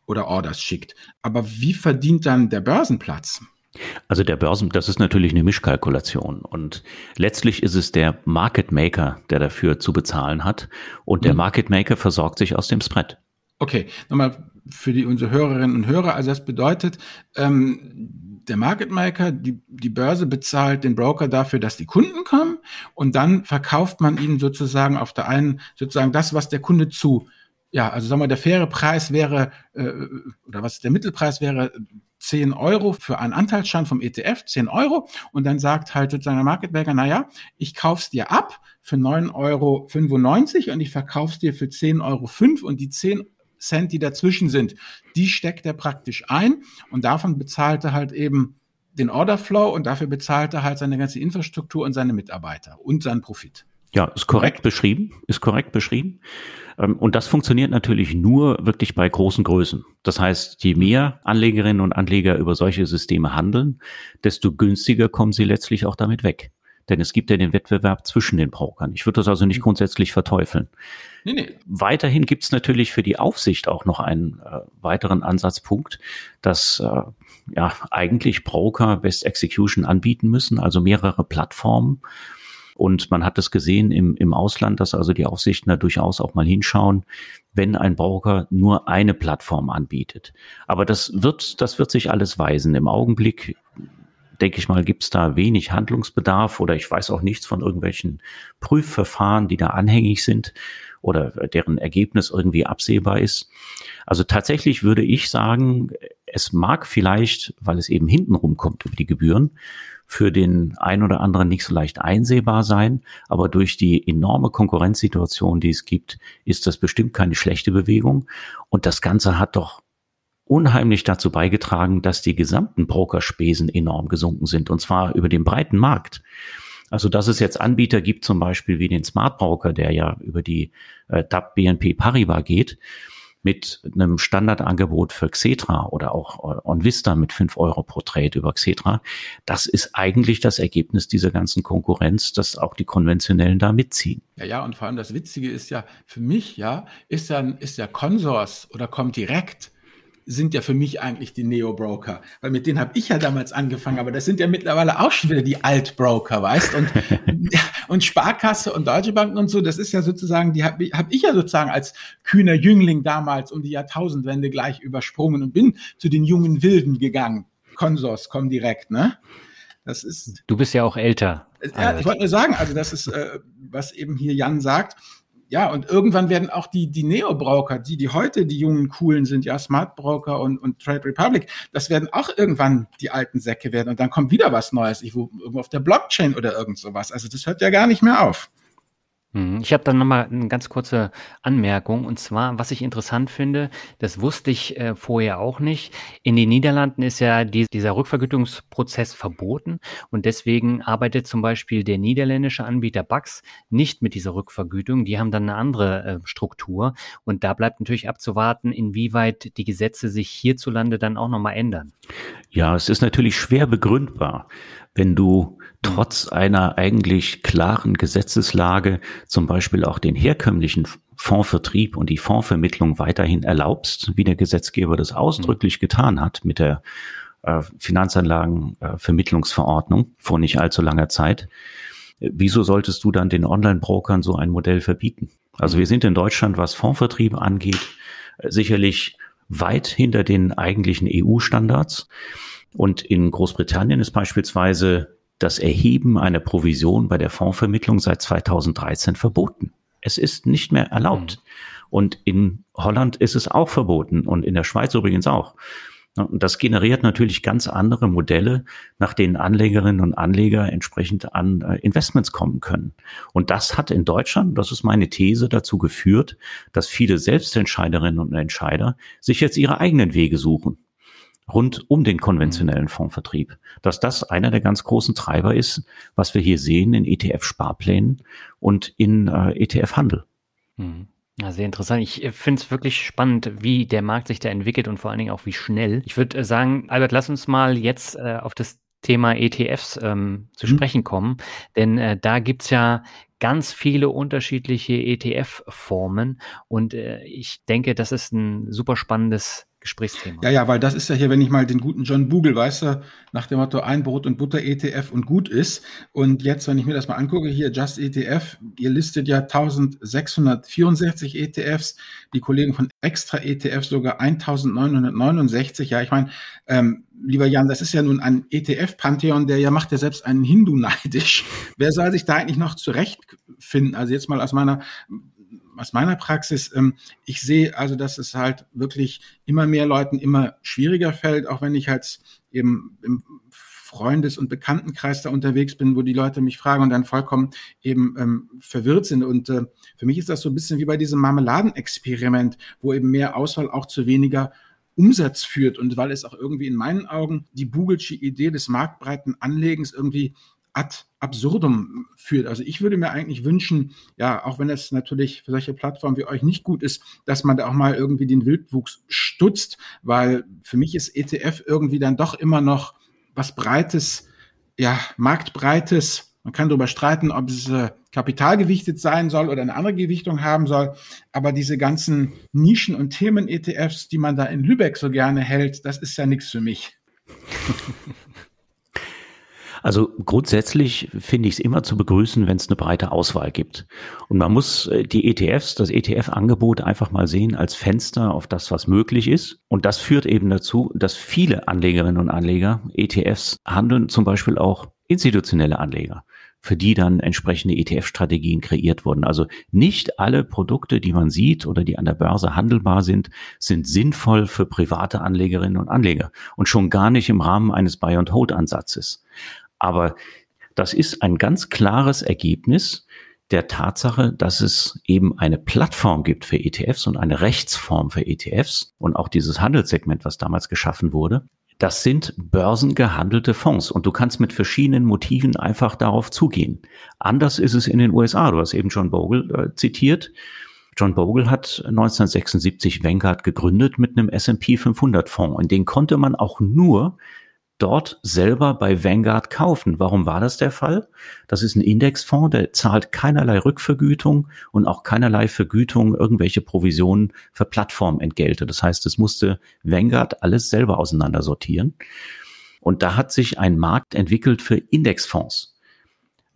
oder Orders schickt. Aber wie verdient dann der Börsenplatz? Also der Börsen, das ist natürlich eine Mischkalkulation und letztlich ist es der Market Maker, der dafür zu bezahlen hat und der mhm. Market Maker versorgt sich aus dem Spread. Okay, nochmal für die unsere Hörerinnen und Hörer. Also das bedeutet, ähm, der Market Maker, die, die Börse bezahlt den Broker dafür, dass die Kunden kommen und dann verkauft man ihnen sozusagen auf der einen sozusagen das, was der Kunde zu ja, also sagen wir, der faire Preis wäre, äh, oder was der Mittelpreis wäre, 10 Euro für einen Anteilsschein vom ETF, 10 Euro. Und dann sagt halt sozusagen der Market Maker, naja, ich kauf's dir ab für 9,95 Euro und ich verkauf's dir für 10,05 Euro und die 10 Cent, die dazwischen sind, die steckt er praktisch ein und davon bezahlt er halt eben den Orderflow und dafür bezahlt er halt seine ganze Infrastruktur und seine Mitarbeiter und seinen Profit. Ja, ist korrekt beschrieben, ist korrekt beschrieben. Ähm, und das funktioniert natürlich nur wirklich bei großen Größen. Das heißt, je mehr Anlegerinnen und Anleger über solche Systeme handeln, desto günstiger kommen sie letztlich auch damit weg. Denn es gibt ja den Wettbewerb zwischen den Brokern. Ich würde das also nicht grundsätzlich verteufeln. Nee, nee. Weiterhin gibt es natürlich für die Aufsicht auch noch einen äh, weiteren Ansatzpunkt, dass äh, ja eigentlich Broker Best Execution anbieten müssen, also mehrere Plattformen. Und man hat es gesehen im, im Ausland, dass also die Aufsichten da durchaus auch mal hinschauen, wenn ein Broker nur eine Plattform anbietet. Aber das wird, das wird sich alles weisen. Im Augenblick denke ich mal, gibt es da wenig Handlungsbedarf oder ich weiß auch nichts von irgendwelchen Prüfverfahren, die da anhängig sind oder deren Ergebnis irgendwie absehbar ist. Also tatsächlich würde ich sagen, es mag vielleicht, weil es eben hintenrum kommt über die Gebühren, für den ein oder anderen nicht so leicht einsehbar sein, aber durch die enorme Konkurrenzsituation, die es gibt, ist das bestimmt keine schlechte Bewegung. Und das Ganze hat doch unheimlich dazu beigetragen, dass die gesamten Brokerspesen enorm gesunken sind, und zwar über den breiten Markt. Also, dass es jetzt Anbieter gibt, zum Beispiel wie den Smart Broker, der ja über die äh, DAP BNP Paribas geht, mit einem Standardangebot für Xetra oder auch äh, OnVista mit fünf Euro pro Trade über Xetra. Das ist eigentlich das Ergebnis dieser ganzen Konkurrenz, dass auch die Konventionellen da mitziehen. Ja, ja, und vor allem das Witzige ist ja, für mich, ja, ist dann, ist der Consors oder kommt direkt sind ja für mich eigentlich die Neo-Broker, weil mit denen habe ich ja damals angefangen, aber das sind ja mittlerweile auch schon wieder die Alt-Broker, weißt und und Sparkasse und Deutsche Banken und so, das ist ja sozusagen, die habe hab ich ja sozusagen als kühner Jüngling damals um die Jahrtausendwende gleich übersprungen und bin zu den jungen Wilden gegangen. Konsors kommen direkt, ne? Das ist. Du bist ja auch älter. Ja, ich wollte nur sagen, also das ist, äh, was eben hier Jan sagt ja, und irgendwann werden auch die, die Neo-Broker, die, die heute die jungen Coolen sind, ja, Smart Broker und, und Trade Republic, das werden auch irgendwann die alten Säcke werden und dann kommt wieder was Neues, irgendwo auf der Blockchain oder irgend sowas. Also das hört ja gar nicht mehr auf. Mhm. Ich habe dann nochmal eine ganz kurze Anmerkung. Und zwar, was ich interessant finde, das wusste ich äh, vorher auch nicht. In den Niederlanden ist ja die, dieser Rückvergütungsprozess verboten. Und deswegen arbeitet zum Beispiel der niederländische Anbieter Bax nicht mit dieser Rückvergütung. Die haben dann eine andere äh, Struktur. Und da bleibt natürlich abzuwarten, inwieweit die Gesetze sich hierzulande dann auch nochmal ändern. Ja, es ist natürlich schwer begründbar wenn du trotz einer eigentlich klaren Gesetzeslage zum Beispiel auch den herkömmlichen Fondsvertrieb und die Fondsvermittlung weiterhin erlaubst, wie der Gesetzgeber das ausdrücklich getan hat mit der äh, Finanzanlagenvermittlungsverordnung vor nicht allzu langer Zeit. Wieso solltest du dann den Online-Brokern so ein Modell verbieten? Also wir sind in Deutschland, was Fondsvertrieb angeht, sicherlich weit hinter den eigentlichen EU-Standards. Und in Großbritannien ist beispielsweise das Erheben einer Provision bei der Fondsvermittlung seit 2013 verboten. Es ist nicht mehr erlaubt. Mhm. Und in Holland ist es auch verboten und in der Schweiz übrigens auch. Und das generiert natürlich ganz andere Modelle, nach denen Anlegerinnen und Anleger entsprechend an äh, Investments kommen können. Und das hat in Deutschland, das ist meine These, dazu geführt, dass viele Selbstentscheiderinnen und Entscheider sich jetzt ihre eigenen Wege suchen rund um den konventionellen Fondsvertrieb, dass das einer der ganz großen Treiber ist, was wir hier sehen in ETF-Sparplänen und in äh, ETF-Handel. Mhm. Ja, sehr interessant. Ich äh, finde es wirklich spannend, wie der Markt sich da entwickelt und vor allen Dingen auch wie schnell. Ich würde äh, sagen, Albert, lass uns mal jetzt äh, auf das Thema ETFs ähm, zu mhm. sprechen kommen, denn äh, da gibt's ja ganz viele unterschiedliche ETF-Formen und äh, ich denke, das ist ein super spannendes Gesprächsthema. Ja, ja, weil das ist ja hier, wenn ich mal den guten John Bogle, weißt nach dem Motto ein Brot und Butter ETF und gut ist. Und jetzt, wenn ich mir das mal angucke, hier Just ETF, ihr listet ja 1664 ETFs, die Kollegen von Extra ETF sogar 1969. Ja, ich meine, ähm, lieber Jan, das ist ja nun ein ETF-Pantheon, der ja macht ja selbst einen Hindu neidisch. Wer soll sich da eigentlich noch zurechtfinden? Also jetzt mal aus meiner aus meiner Praxis, ähm, ich sehe also, dass es halt wirklich immer mehr Leuten immer schwieriger fällt, auch wenn ich halt eben im Freundes- und Bekanntenkreis da unterwegs bin, wo die Leute mich fragen und dann vollkommen eben ähm, verwirrt sind. Und äh, für mich ist das so ein bisschen wie bei diesem Marmeladenexperiment, wo eben mehr Auswahl auch zu weniger Umsatz führt und weil es auch irgendwie in meinen Augen die Bugelsche Idee des marktbreiten Anlegens irgendwie ad absurdum führt. Also ich würde mir eigentlich wünschen, ja, auch wenn es natürlich für solche Plattformen wie euch nicht gut ist, dass man da auch mal irgendwie den Wildwuchs stutzt, weil für mich ist ETF irgendwie dann doch immer noch was Breites, ja, Marktbreites, Man kann darüber streiten, ob es äh, kapitalgewichtet sein soll oder eine andere Gewichtung haben soll. Aber diese ganzen Nischen- und Themen-ETFs, die man da in Lübeck so gerne hält, das ist ja nichts für mich. Also grundsätzlich finde ich es immer zu begrüßen, wenn es eine breite Auswahl gibt. Und man muss äh, die ETFs, das ETF-Angebot einfach mal sehen als Fenster auf das, was möglich ist. Und das führt eben dazu, dass viele Anlegerinnen und Anleger ETFs handeln, zum Beispiel auch institutionelle Anleger für die dann entsprechende ETF-Strategien kreiert wurden. Also nicht alle Produkte, die man sieht oder die an der Börse handelbar sind, sind sinnvoll für private Anlegerinnen und Anleger und schon gar nicht im Rahmen eines Buy-and-Hold-Ansatzes. Aber das ist ein ganz klares Ergebnis der Tatsache, dass es eben eine Plattform gibt für ETFs und eine Rechtsform für ETFs und auch dieses Handelssegment, was damals geschaffen wurde. Das sind börsengehandelte Fonds und du kannst mit verschiedenen Motiven einfach darauf zugehen. Anders ist es in den USA. Du hast eben John Bogle äh, zitiert. John Bogle hat 1976 Vanguard gegründet mit einem S&P 500 Fonds und den konnte man auch nur dort selber bei Vanguard kaufen. Warum war das der Fall? Das ist ein Indexfonds, der zahlt keinerlei Rückvergütung und auch keinerlei Vergütung, irgendwelche Provisionen für Plattformentgelte. Das heißt, es musste Vanguard alles selber auseinandersortieren. Und da hat sich ein Markt entwickelt für Indexfonds.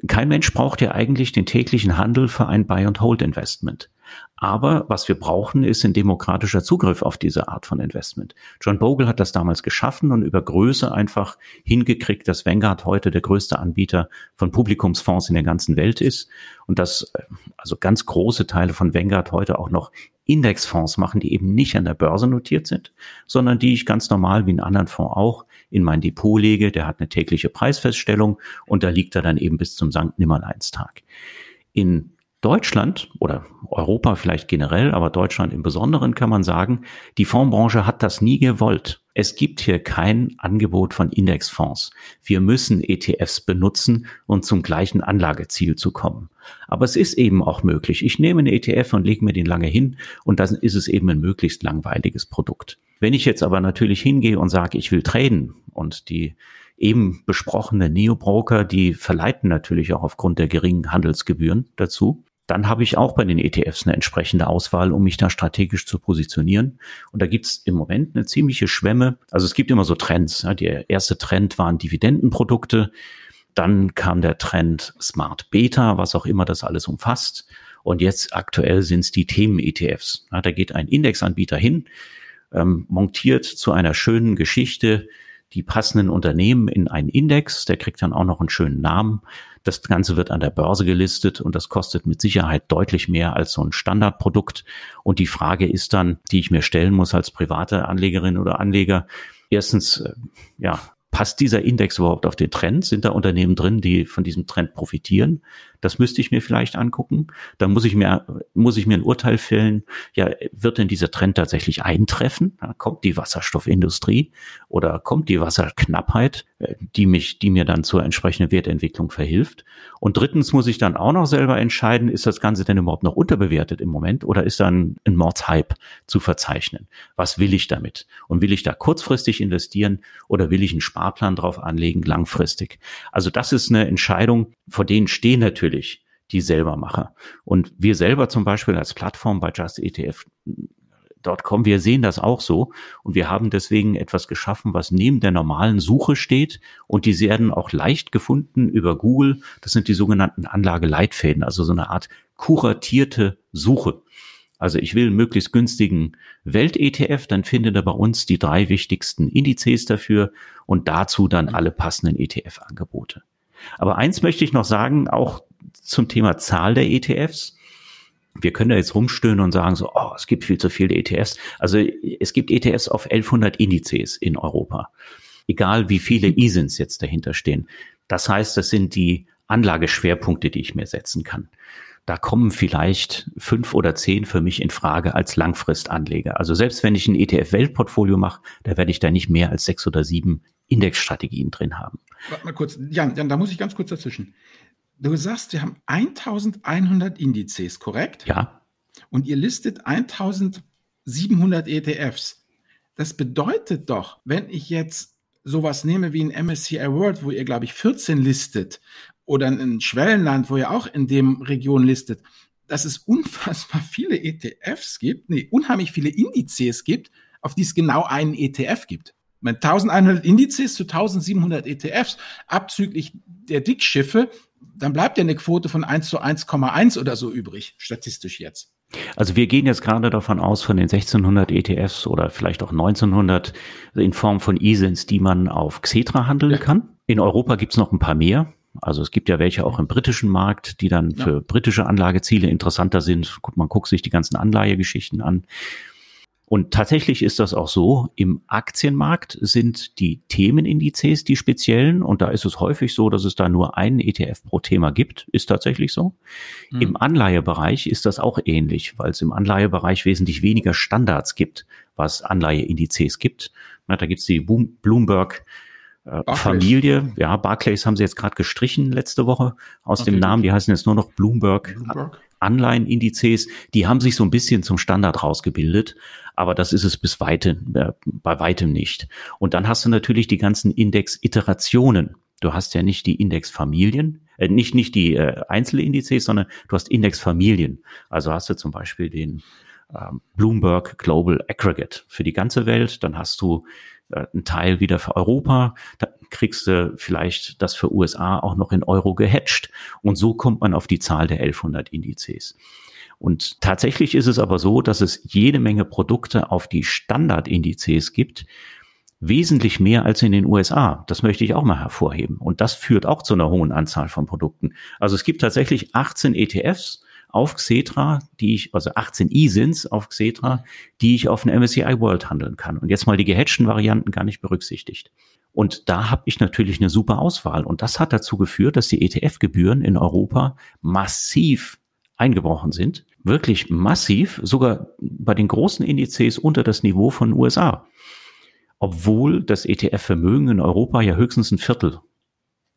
Kein Mensch braucht ja eigentlich den täglichen Handel für ein Buy-and-Hold-Investment. Aber was wir brauchen, ist ein demokratischer Zugriff auf diese Art von Investment. John Bogle hat das damals geschaffen und über Größe einfach hingekriegt, dass Vanguard heute der größte Anbieter von Publikumsfonds in der ganzen Welt ist und dass äh, also ganz große Teile von Vanguard heute auch noch Indexfonds machen, die eben nicht an der Börse notiert sind, sondern die ich ganz normal wie einen anderen Fonds auch in mein Depot lege. Der hat eine tägliche Preisfeststellung und da liegt er dann eben bis zum Sankt Nimmerleinstag. In Deutschland oder Europa vielleicht generell, aber Deutschland im Besonderen kann man sagen, die Fondsbranche hat das nie gewollt. Es gibt hier kein Angebot von Indexfonds. Wir müssen ETFs benutzen, um zum gleichen Anlageziel zu kommen. Aber es ist eben auch möglich. Ich nehme einen ETF und lege mir den lange hin und dann ist es eben ein möglichst langweiliges Produkt. Wenn ich jetzt aber natürlich hingehe und sage, ich will traden und die eben besprochene Neo-Broker, die verleiten natürlich auch aufgrund der geringen Handelsgebühren dazu dann habe ich auch bei den ETFs eine entsprechende Auswahl, um mich da strategisch zu positionieren. Und da gibt's im Moment eine ziemliche Schwemme. Also es gibt immer so Trends. Ja. Der erste Trend waren Dividendenprodukte. Dann kam der Trend Smart Beta, was auch immer das alles umfasst. Und jetzt aktuell sind es die Themen-ETFs. Ja, da geht ein Indexanbieter hin, ähm, montiert zu einer schönen Geschichte die passenden Unternehmen in einen Index. Der kriegt dann auch noch einen schönen Namen. Das Ganze wird an der Börse gelistet und das kostet mit Sicherheit deutlich mehr als so ein Standardprodukt. Und die Frage ist dann, die ich mir stellen muss als private Anlegerin oder Anleger, erstens, äh, ja, passt dieser Index überhaupt auf den Trend? Sind da Unternehmen drin, die von diesem Trend profitieren? Das müsste ich mir vielleicht angucken. Dann muss ich mir, muss ich mir ein Urteil fällen. Ja, wird denn dieser Trend tatsächlich eintreffen? Kommt die Wasserstoffindustrie oder kommt die Wasserknappheit, äh, die mich, die mir dann zur entsprechenden Wertentwicklung verhilft? Und drittens muss ich dann auch noch selber entscheiden, ist das Ganze denn überhaupt noch unterbewertet im Moment oder ist dann ein Mordshype zu verzeichnen? Was will ich damit? Und will ich da kurzfristig investieren oder will ich einen Sparplan drauf anlegen, langfristig? Also das ist eine Entscheidung, vor denen stehen natürlich die Selbermacher. Und wir selber zum Beispiel als Plattform bei justetf.com, wir sehen das auch so. Und wir haben deswegen etwas geschaffen, was neben der normalen Suche steht. Und die werden auch leicht gefunden über Google. Das sind die sogenannten Anlageleitfäden, also so eine Art kuratierte Suche. Also ich will einen möglichst günstigen Welt-ETF, dann findet er bei uns die drei wichtigsten Indizes dafür und dazu dann alle passenden ETF-Angebote. Aber eins möchte ich noch sagen, auch zum Thema Zahl der ETFs. Wir können da jetzt rumstöhnen und sagen so, oh, es gibt viel zu viele ETFs. Also es gibt ETFs auf 1100 Indizes in Europa. Egal wie viele ISINs jetzt dahinter stehen. Das heißt, das sind die Anlageschwerpunkte, die ich mir setzen kann. Da kommen vielleicht fünf oder zehn für mich in Frage als Langfristanleger. Also selbst wenn ich ein ETF-Weltportfolio mache, da werde ich da nicht mehr als sechs oder sieben Indexstrategien drin haben. Warte mal kurz, Jan, Jan, da muss ich ganz kurz dazwischen. Du sagst, wir haben 1100 Indizes, korrekt? Ja. Und ihr listet 1700 ETFs. Das bedeutet doch, wenn ich jetzt sowas nehme wie ein MSCI World, wo ihr, glaube ich, 14 listet oder ein Schwellenland, wo ihr auch in dem Region listet, dass es unfassbar viele ETFs gibt, nee, unheimlich viele Indizes gibt, auf die es genau einen ETF gibt. Mit 1100 Indizes zu 1700 ETFs, abzüglich der Dickschiffe, dann bleibt ja eine Quote von 1 zu 1,1 oder so übrig, statistisch jetzt. Also wir gehen jetzt gerade davon aus, von den 1600 ETFs oder vielleicht auch 1900 in Form von ISINs, die man auf Xetra handeln ja. kann. In Europa gibt's noch ein paar mehr. Also es gibt ja welche auch im britischen Markt, die dann ja. für britische Anlageziele interessanter sind. Man guckt sich die ganzen Anleihegeschichten an. Und tatsächlich ist das auch so, im Aktienmarkt sind die Themenindizes die speziellen und da ist es häufig so, dass es da nur einen ETF pro Thema gibt, ist tatsächlich so. Mhm. Im Anleihebereich ist das auch ähnlich, weil es im Anleihebereich wesentlich weniger Standards gibt, was Anleiheindizes gibt. Na, da gibt's die Bloomberg äh, Familie, ja, Barclays haben sie jetzt gerade gestrichen letzte Woche aus okay. dem Namen, die heißen jetzt nur noch Bloomberg, Bloomberg. Anleihenindizes, die haben sich so ein bisschen zum Standard rausgebildet, aber das ist es bis weitem, äh, bei weitem nicht. Und dann hast du natürlich die ganzen Index-Iterationen. Du hast ja nicht die Indexfamilien, äh, nicht, nicht die äh, Einzelindizes, sondern du hast Indexfamilien. Also hast du zum Beispiel den äh, Bloomberg Global Aggregate für die ganze Welt, dann hast du äh, ein Teil wieder für Europa, da kriegst du vielleicht das für USA auch noch in Euro gehatcht. Und so kommt man auf die Zahl der 1100 Indizes. Und tatsächlich ist es aber so, dass es jede Menge Produkte auf die Standardindizes gibt, wesentlich mehr als in den USA. Das möchte ich auch mal hervorheben. Und das führt auch zu einer hohen Anzahl von Produkten. Also es gibt tatsächlich 18 ETFs auf Xetra, die ich, also 18 E-Sins auf Xetra, die ich auf den MSCI World handeln kann. Und jetzt mal die gehatchten Varianten gar nicht berücksichtigt. Und da habe ich natürlich eine super Auswahl. Und das hat dazu geführt, dass die ETF-Gebühren in Europa massiv eingebrochen sind. Wirklich massiv, sogar bei den großen Indizes unter das Niveau von USA. Obwohl das ETF-Vermögen in Europa ja höchstens ein Viertel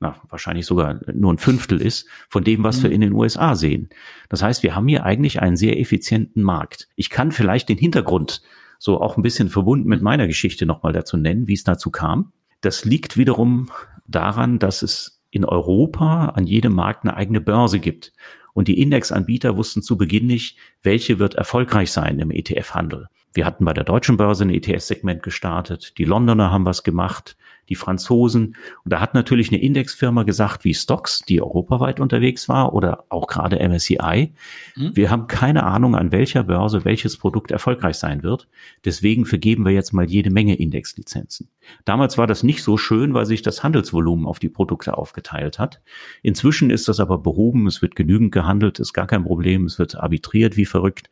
na, wahrscheinlich sogar nur ein Fünftel ist von dem, was mhm. wir in den USA sehen. Das heißt, wir haben hier eigentlich einen sehr effizienten Markt. Ich kann vielleicht den Hintergrund so auch ein bisschen verbunden mit meiner Geschichte nochmal dazu nennen, wie es dazu kam. Das liegt wiederum daran, dass es in Europa an jedem Markt eine eigene Börse gibt. Und die Indexanbieter wussten zu Beginn nicht, welche wird erfolgreich sein im ETF-Handel. Wir hatten bei der deutschen Börse ein ETF-Segment gestartet. Die Londoner haben was gemacht, die Franzosen. Und da hat natürlich eine Indexfirma gesagt, wie Stocks, die europaweit unterwegs war oder auch gerade MSCI. Mhm. Wir haben keine Ahnung, an welcher Börse welches Produkt erfolgreich sein wird. Deswegen vergeben wir jetzt mal jede Menge Indexlizenzen. Damals war das nicht so schön, weil sich das Handelsvolumen auf die Produkte aufgeteilt hat. Inzwischen ist das aber behoben. Es wird genügend gehandelt, ist gar kein Problem. Es wird arbitriert wie verrückt.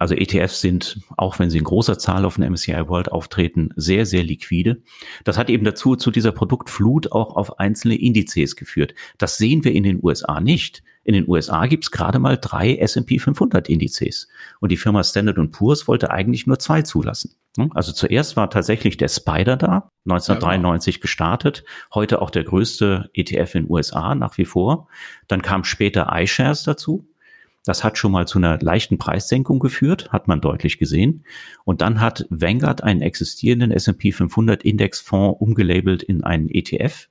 Also ETFs sind, auch wenn sie in großer Zahl auf dem MSCI World auftreten, sehr, sehr liquide. Das hat eben dazu zu dieser Produktflut auch auf einzelne Indizes geführt. Das sehen wir in den USA nicht. In den USA gibt's gerade mal drei S&P 500 Indizes. Und die Firma Standard Poor's wollte eigentlich nur zwei zulassen. Also zuerst war tatsächlich der Spider da, 1993 gestartet, heute auch der größte ETF in den USA nach wie vor. Dann kam später iShares dazu, das hat schon mal zu einer leichten Preissenkung geführt, hat man deutlich gesehen. Und dann hat Vanguard einen existierenden S&P 500 Indexfonds umgelabelt in einen ETF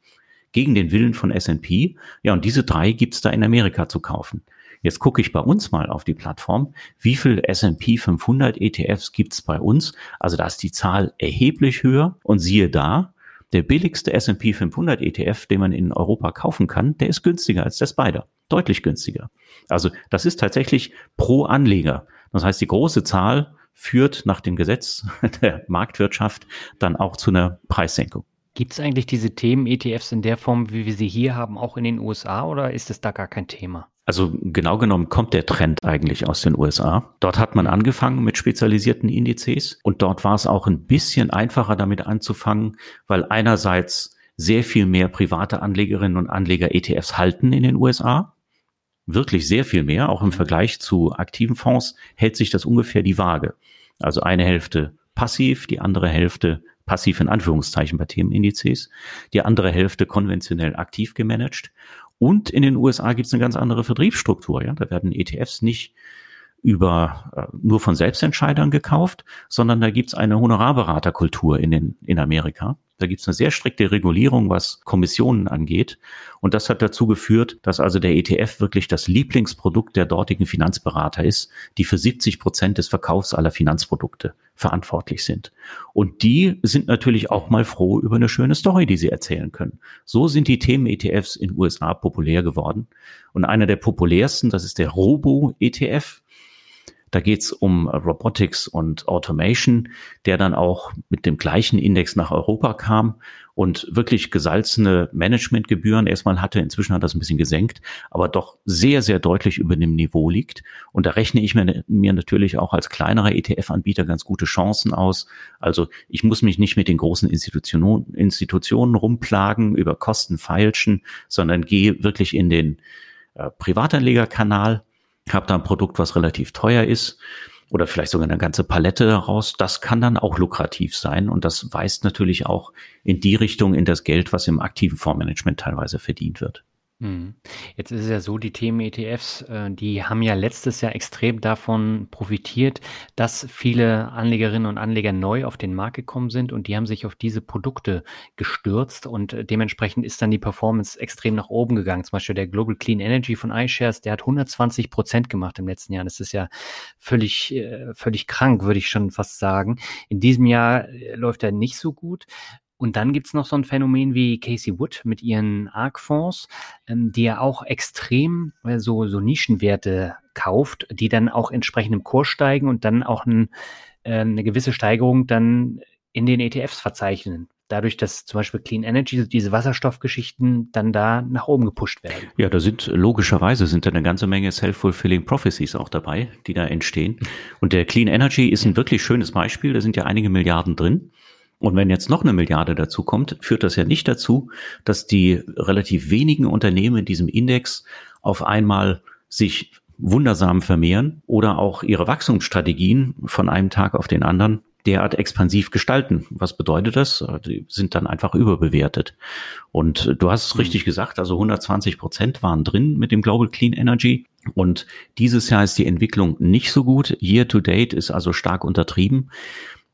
gegen den Willen von S&P. Ja, und diese drei gibt's da in Amerika zu kaufen. Jetzt gucke ich bei uns mal auf die Plattform, wie viel S&P 500 ETFs gibt's bei uns? Also da ist die Zahl erheblich höher und siehe da, der billigste S&P 500 ETF, den man in Europa kaufen kann, der ist günstiger als der Spider. Deutlich günstiger. Also das ist tatsächlich pro Anleger. Das heißt, die große Zahl führt nach dem Gesetz der Marktwirtschaft dann auch zu einer Preissenkung. Gibt es eigentlich diese Themen-ETFs in der Form, wie wir sie hier haben, auch in den USA oder ist es da gar kein Thema? Also genau genommen kommt der Trend eigentlich aus den USA. Dort hat man angefangen mit spezialisierten Indizes und dort war es auch ein bisschen einfacher damit anzufangen, weil einerseits sehr viel mehr private Anlegerinnen und Anleger ETFs halten in den USA. Wirklich sehr viel mehr, auch im Vergleich zu aktiven Fonds hält sich das ungefähr die Waage. Also eine Hälfte passiv, die andere Hälfte passiv in Anführungszeichen bei Themenindizes, die andere Hälfte konventionell aktiv gemanagt. Und in den USA gibt es eine ganz andere Vertriebsstruktur. Ja? Da werden ETFs nicht über äh, nur von Selbstentscheidern gekauft, sondern da gibt es eine Honorarberaterkultur in, den, in Amerika. Da gibt es eine sehr strikte Regulierung, was Kommissionen angeht. Und das hat dazu geführt, dass also der ETF wirklich das Lieblingsprodukt der dortigen Finanzberater ist, die für 70 Prozent des Verkaufs aller Finanzprodukte verantwortlich sind. Und die sind natürlich auch mal froh über eine schöne Story, die sie erzählen können. So sind die Themen-ETFs in USA populär geworden. Und einer der populärsten, das ist der Robo-ETF. Da geht es um Robotics und Automation, der dann auch mit dem gleichen Index nach Europa kam und wirklich gesalzene Managementgebühren erstmal hatte. Inzwischen hat das ein bisschen gesenkt, aber doch sehr, sehr deutlich über dem Niveau liegt. Und da rechne ich mir, mir natürlich auch als kleinerer ETF-Anbieter ganz gute Chancen aus. Also ich muss mich nicht mit den großen Institutionen, Institutionen rumplagen, über Kosten feilschen, sondern gehe wirklich in den äh, Privatanlegerkanal habe da ein Produkt, was relativ teuer ist oder vielleicht sogar eine ganze Palette daraus, das kann dann auch lukrativ sein und das weist natürlich auch in die Richtung in das Geld, was im aktiven Fondsmanagement teilweise verdient wird. Mhm. Jetzt ist es ja so, die Themen-ETFs, äh, die haben ja letztes Jahr extrem davon profitiert, dass viele Anlegerinnen und Anleger neu auf den Markt gekommen sind und die haben sich auf diese Produkte gestürzt und äh, dementsprechend ist dann die Performance extrem nach oben gegangen. Zum Beispiel der Global Clean Energy von iShares, der hat 120 Prozent gemacht im letzten Jahr. Das ist ja völlig, äh, völlig krank, würde ich schon fast sagen. In diesem Jahr läuft er nicht so gut. Und dann gibt's noch so ein Phänomen wie Casey Wood mit ihren ARC-Fonds, ähm, die ja auch extrem äh, so, so Nischenwerte kauft, die dann auch entsprechend im Kurs steigen und dann auch ein, äh, eine gewisse Steigerung dann in den ETFs verzeichnen. Dadurch, dass zum Beispiel Clean Energy, diese Wasserstoffgeschichten dann da nach oben gepusht werden. Ja, da sind logischerweise sind da eine ganze Menge Self-Fulfilling Prophecies auch dabei, die da entstehen. Und der Clean Energy ist ein wirklich schönes Beispiel. Da sind ja einige Milliarden drin. Und wenn jetzt noch eine Milliarde dazu kommt, führt das ja nicht dazu, dass die relativ wenigen Unternehmen in diesem Index auf einmal sich wundersam vermehren oder auch ihre Wachstumsstrategien von einem Tag auf den anderen derart expansiv gestalten. Was bedeutet das? Die sind dann einfach überbewertet. Und du hast es richtig mhm. gesagt, also 120 Prozent waren drin mit dem Global Clean Energy. Und dieses Jahr ist die Entwicklung nicht so gut. Year to date ist also stark untertrieben.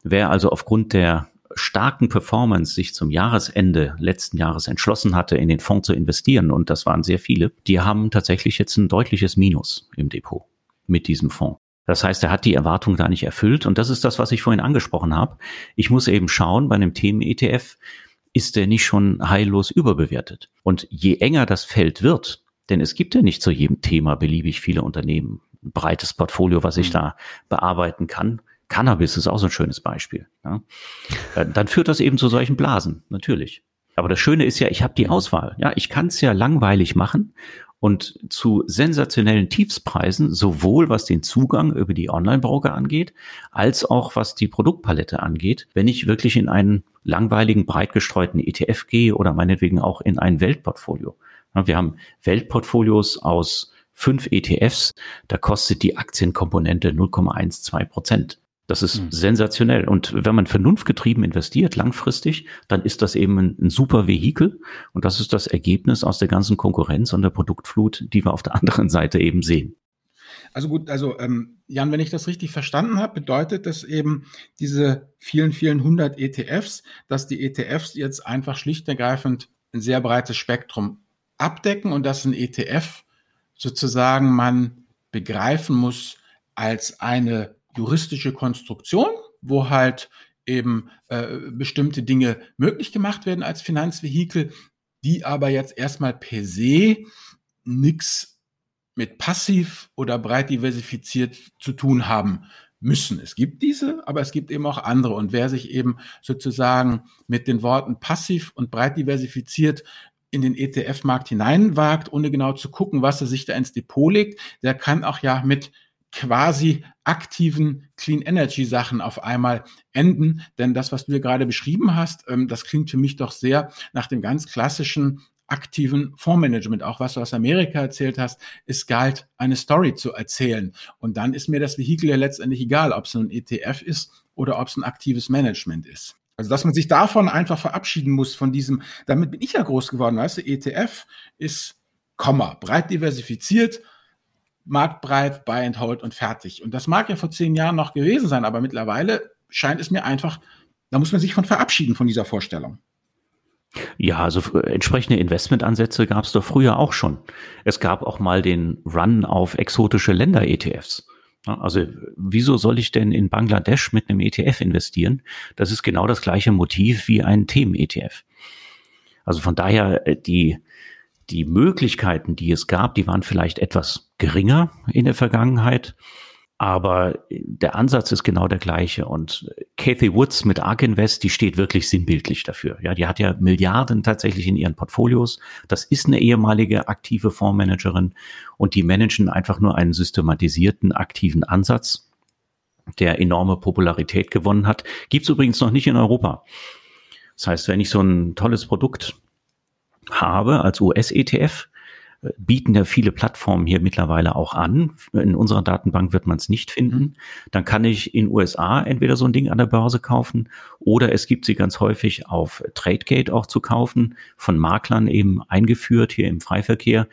Wer also aufgrund der starken Performance sich zum Jahresende letzten Jahres entschlossen hatte, in den Fonds zu investieren, und das waren sehr viele, die haben tatsächlich jetzt ein deutliches Minus im Depot mit diesem Fonds. Das heißt, er hat die Erwartung da nicht erfüllt. Und das ist das, was ich vorhin angesprochen habe. Ich muss eben schauen, bei einem Themen-ETF, ist der nicht schon heillos überbewertet? Und je enger das Feld wird, denn es gibt ja nicht zu jedem Thema beliebig viele Unternehmen, ein breites Portfolio, was ich mhm. da bearbeiten kann, Cannabis ist auch so ein schönes Beispiel. Ja. Äh, dann führt das eben zu solchen Blasen, natürlich. Aber das Schöne ist ja, ich habe die Auswahl. Ja, ich kann es ja langweilig machen und zu sensationellen Tiefspreisen, sowohl was den Zugang über die Online-Broker angeht, als auch was die Produktpalette angeht, wenn ich wirklich in einen langweiligen, breit gestreuten ETF gehe oder meinetwegen auch in ein Weltportfolio. Ja, wir haben Weltportfolios aus fünf ETFs, da kostet die Aktienkomponente 0,12 Prozent. Das ist mhm. sensationell. Und wenn man vernunftgetrieben investiert, langfristig, dann ist das eben ein, ein, super Vehikel. Und das ist das Ergebnis aus der ganzen Konkurrenz und der Produktflut, die wir auf der anderen Seite eben sehen. Also gut, also ähm, Jan, wenn ich das richtig verstanden habe, bedeutet das eben diese vielen, vielen hundert ETFs, dass die ETFs jetzt einfach schlicht und ergreifend ein sehr breites Spektrum abdecken und dass ein ETF sozusagen man begreifen muss als eine juristische Konstruktion, wo halt eben äh, bestimmte Dinge möglich gemacht werden als Finanzvehikel, die aber jetzt erstmal per se nichts mit passiv oder breit diversifiziert zu tun haben müssen. Es gibt diese, aber es gibt eben auch andere. Und wer sich eben sozusagen mit den Worten passiv und breit diversifiziert in den ETF-Markt hineinwagt, ohne genau zu gucken, was er sich da ins Depot legt, der kann auch ja mit quasi aktiven Clean Energy Sachen auf einmal enden. Denn das, was du hier gerade beschrieben hast, ähm, das klingt für mich doch sehr nach dem ganz klassischen aktiven Fondsmanagement. Auch was du aus Amerika erzählt hast, es galt, eine Story zu erzählen. Und dann ist mir das Vehikel ja letztendlich egal, ob es ein ETF ist oder ob es ein aktives Management ist. Also, dass man sich davon einfach verabschieden muss, von diesem, damit bin ich ja groß geworden, weißt du, ETF ist Komma, breit diversifiziert, marktbreit, buy and hold und fertig. Und das mag ja vor zehn Jahren noch gewesen sein, aber mittlerweile scheint es mir einfach, da muss man sich von verabschieden von dieser Vorstellung. Ja, also entsprechende Investmentansätze gab es doch früher auch schon. Es gab auch mal den Run auf exotische Länder-ETFs. Also wieso soll ich denn in Bangladesch mit einem ETF investieren? Das ist genau das gleiche Motiv wie ein Themen-ETF. Also von daher äh, die die Möglichkeiten, die es gab, die waren vielleicht etwas geringer in der Vergangenheit. Aber der Ansatz ist genau der gleiche. Und Kathy Woods mit Ark Invest, die steht wirklich sinnbildlich dafür. Ja, die hat ja Milliarden tatsächlich in ihren Portfolios. Das ist eine ehemalige aktive Fondsmanagerin und die managen einfach nur einen systematisierten aktiven Ansatz, der enorme Popularität gewonnen hat. Gibt's übrigens noch nicht in Europa. Das heißt, wenn ich so ein tolles Produkt habe als US-ETF, bieten ja viele Plattformen hier mittlerweile auch an. In unserer Datenbank wird man es nicht finden. Mhm. Dann kann ich in USA entweder so ein Ding an der Börse kaufen oder es gibt sie ganz häufig auf Tradegate auch zu kaufen, von Maklern eben eingeführt hier im Freiverkehr.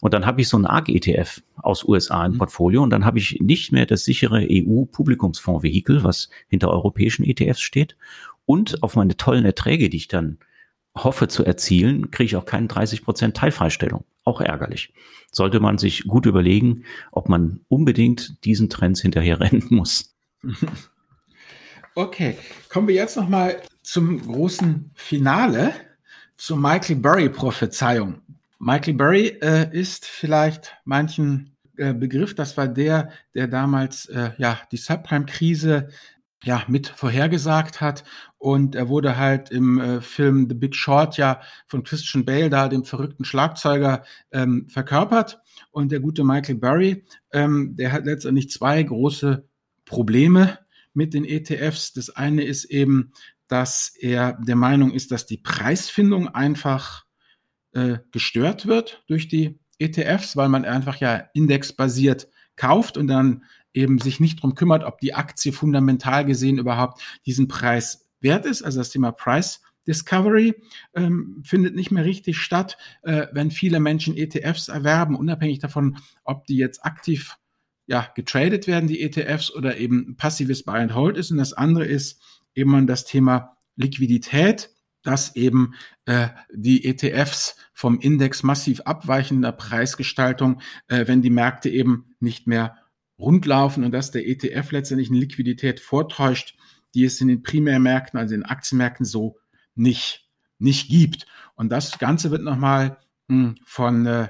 Und dann habe ich so ein ARG-ETF aus USA im mhm. Portfolio und dann habe ich nicht mehr das sichere EU-Publikumsfonds-Vehikel, was hinter europäischen ETFs steht. Und auf meine tollen Erträge, die ich dann hoffe zu erzielen, kriege ich auch keine 30 Prozent Teilfreistellung. Auch ärgerlich. Sollte man sich gut überlegen, ob man unbedingt diesen Trends hinterher rennen muss. Okay, kommen wir jetzt noch mal zum großen Finale, zur Michael Burry Prophezeiung. Michael Burry äh, ist vielleicht manchen äh, Begriff, das war der, der damals äh, ja die Subprime-Krise ja mit vorhergesagt hat und er wurde halt im äh, Film The Big Short ja von Christian Bale da dem verrückten Schlagzeuger ähm, verkörpert. Und der gute Michael Burry ähm, der hat letztendlich zwei große Probleme mit den ETFs das eine ist eben dass er der Meinung ist dass die Preisfindung einfach äh, gestört wird durch die ETFs weil man einfach ja indexbasiert kauft und dann eben sich nicht drum kümmert, ob die Aktie fundamental gesehen überhaupt diesen Preis wert ist. Also das Thema Price Discovery ähm, findet nicht mehr richtig statt, äh, wenn viele Menschen ETFs erwerben, unabhängig davon, ob die jetzt aktiv ja, getradet werden, die ETFs, oder eben passives Buy and Hold ist. Und das andere ist eben das Thema Liquidität, dass eben äh, die ETFs vom Index massiv abweichender Preisgestaltung, äh, wenn die Märkte eben nicht mehr rundlaufen und dass der ETF letztendlich eine Liquidität vortäuscht, die es in den Primärmärkten, also in den Aktienmärkten so nicht, nicht gibt. Und das Ganze wird nochmal hm, von äh,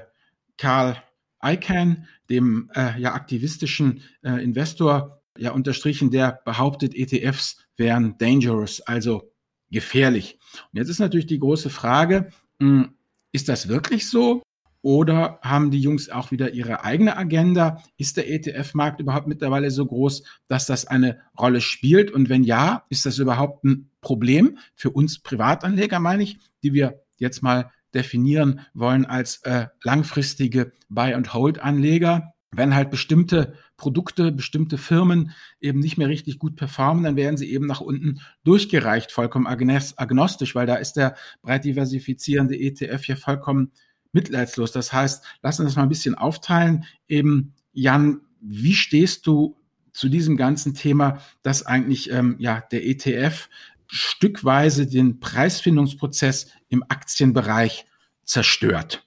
Karl Icahn, dem äh, ja aktivistischen äh, Investor, ja unterstrichen, der behauptet, ETFs wären dangerous, also gefährlich. Und jetzt ist natürlich die große Frage, mh, hm, ist das wirklich so? Oder haben die Jungs auch wieder ihre eigene Agenda? Ist der ETF-Markt überhaupt mittlerweile so groß, dass das eine Rolle spielt? Und wenn ja, ist das überhaupt ein Problem für uns Privatanleger, meine ich, die wir jetzt mal definieren wollen als äh, langfristige Buy-and-Hold-Anleger? Wenn halt bestimmte Produkte, bestimmte Firmen eben nicht mehr richtig gut performen, dann werden sie eben nach unten durchgereicht, vollkommen agnostisch, weil da ist der breit diversifizierende ETF ja vollkommen mitleidslos. Das heißt, lass uns das mal ein bisschen aufteilen. Eben, Jan, wie stehst du zu diesem ganzen Thema, dass eigentlich ähm, ja der ETF stückweise den Preisfindungsprozess im Aktienbereich zerstört?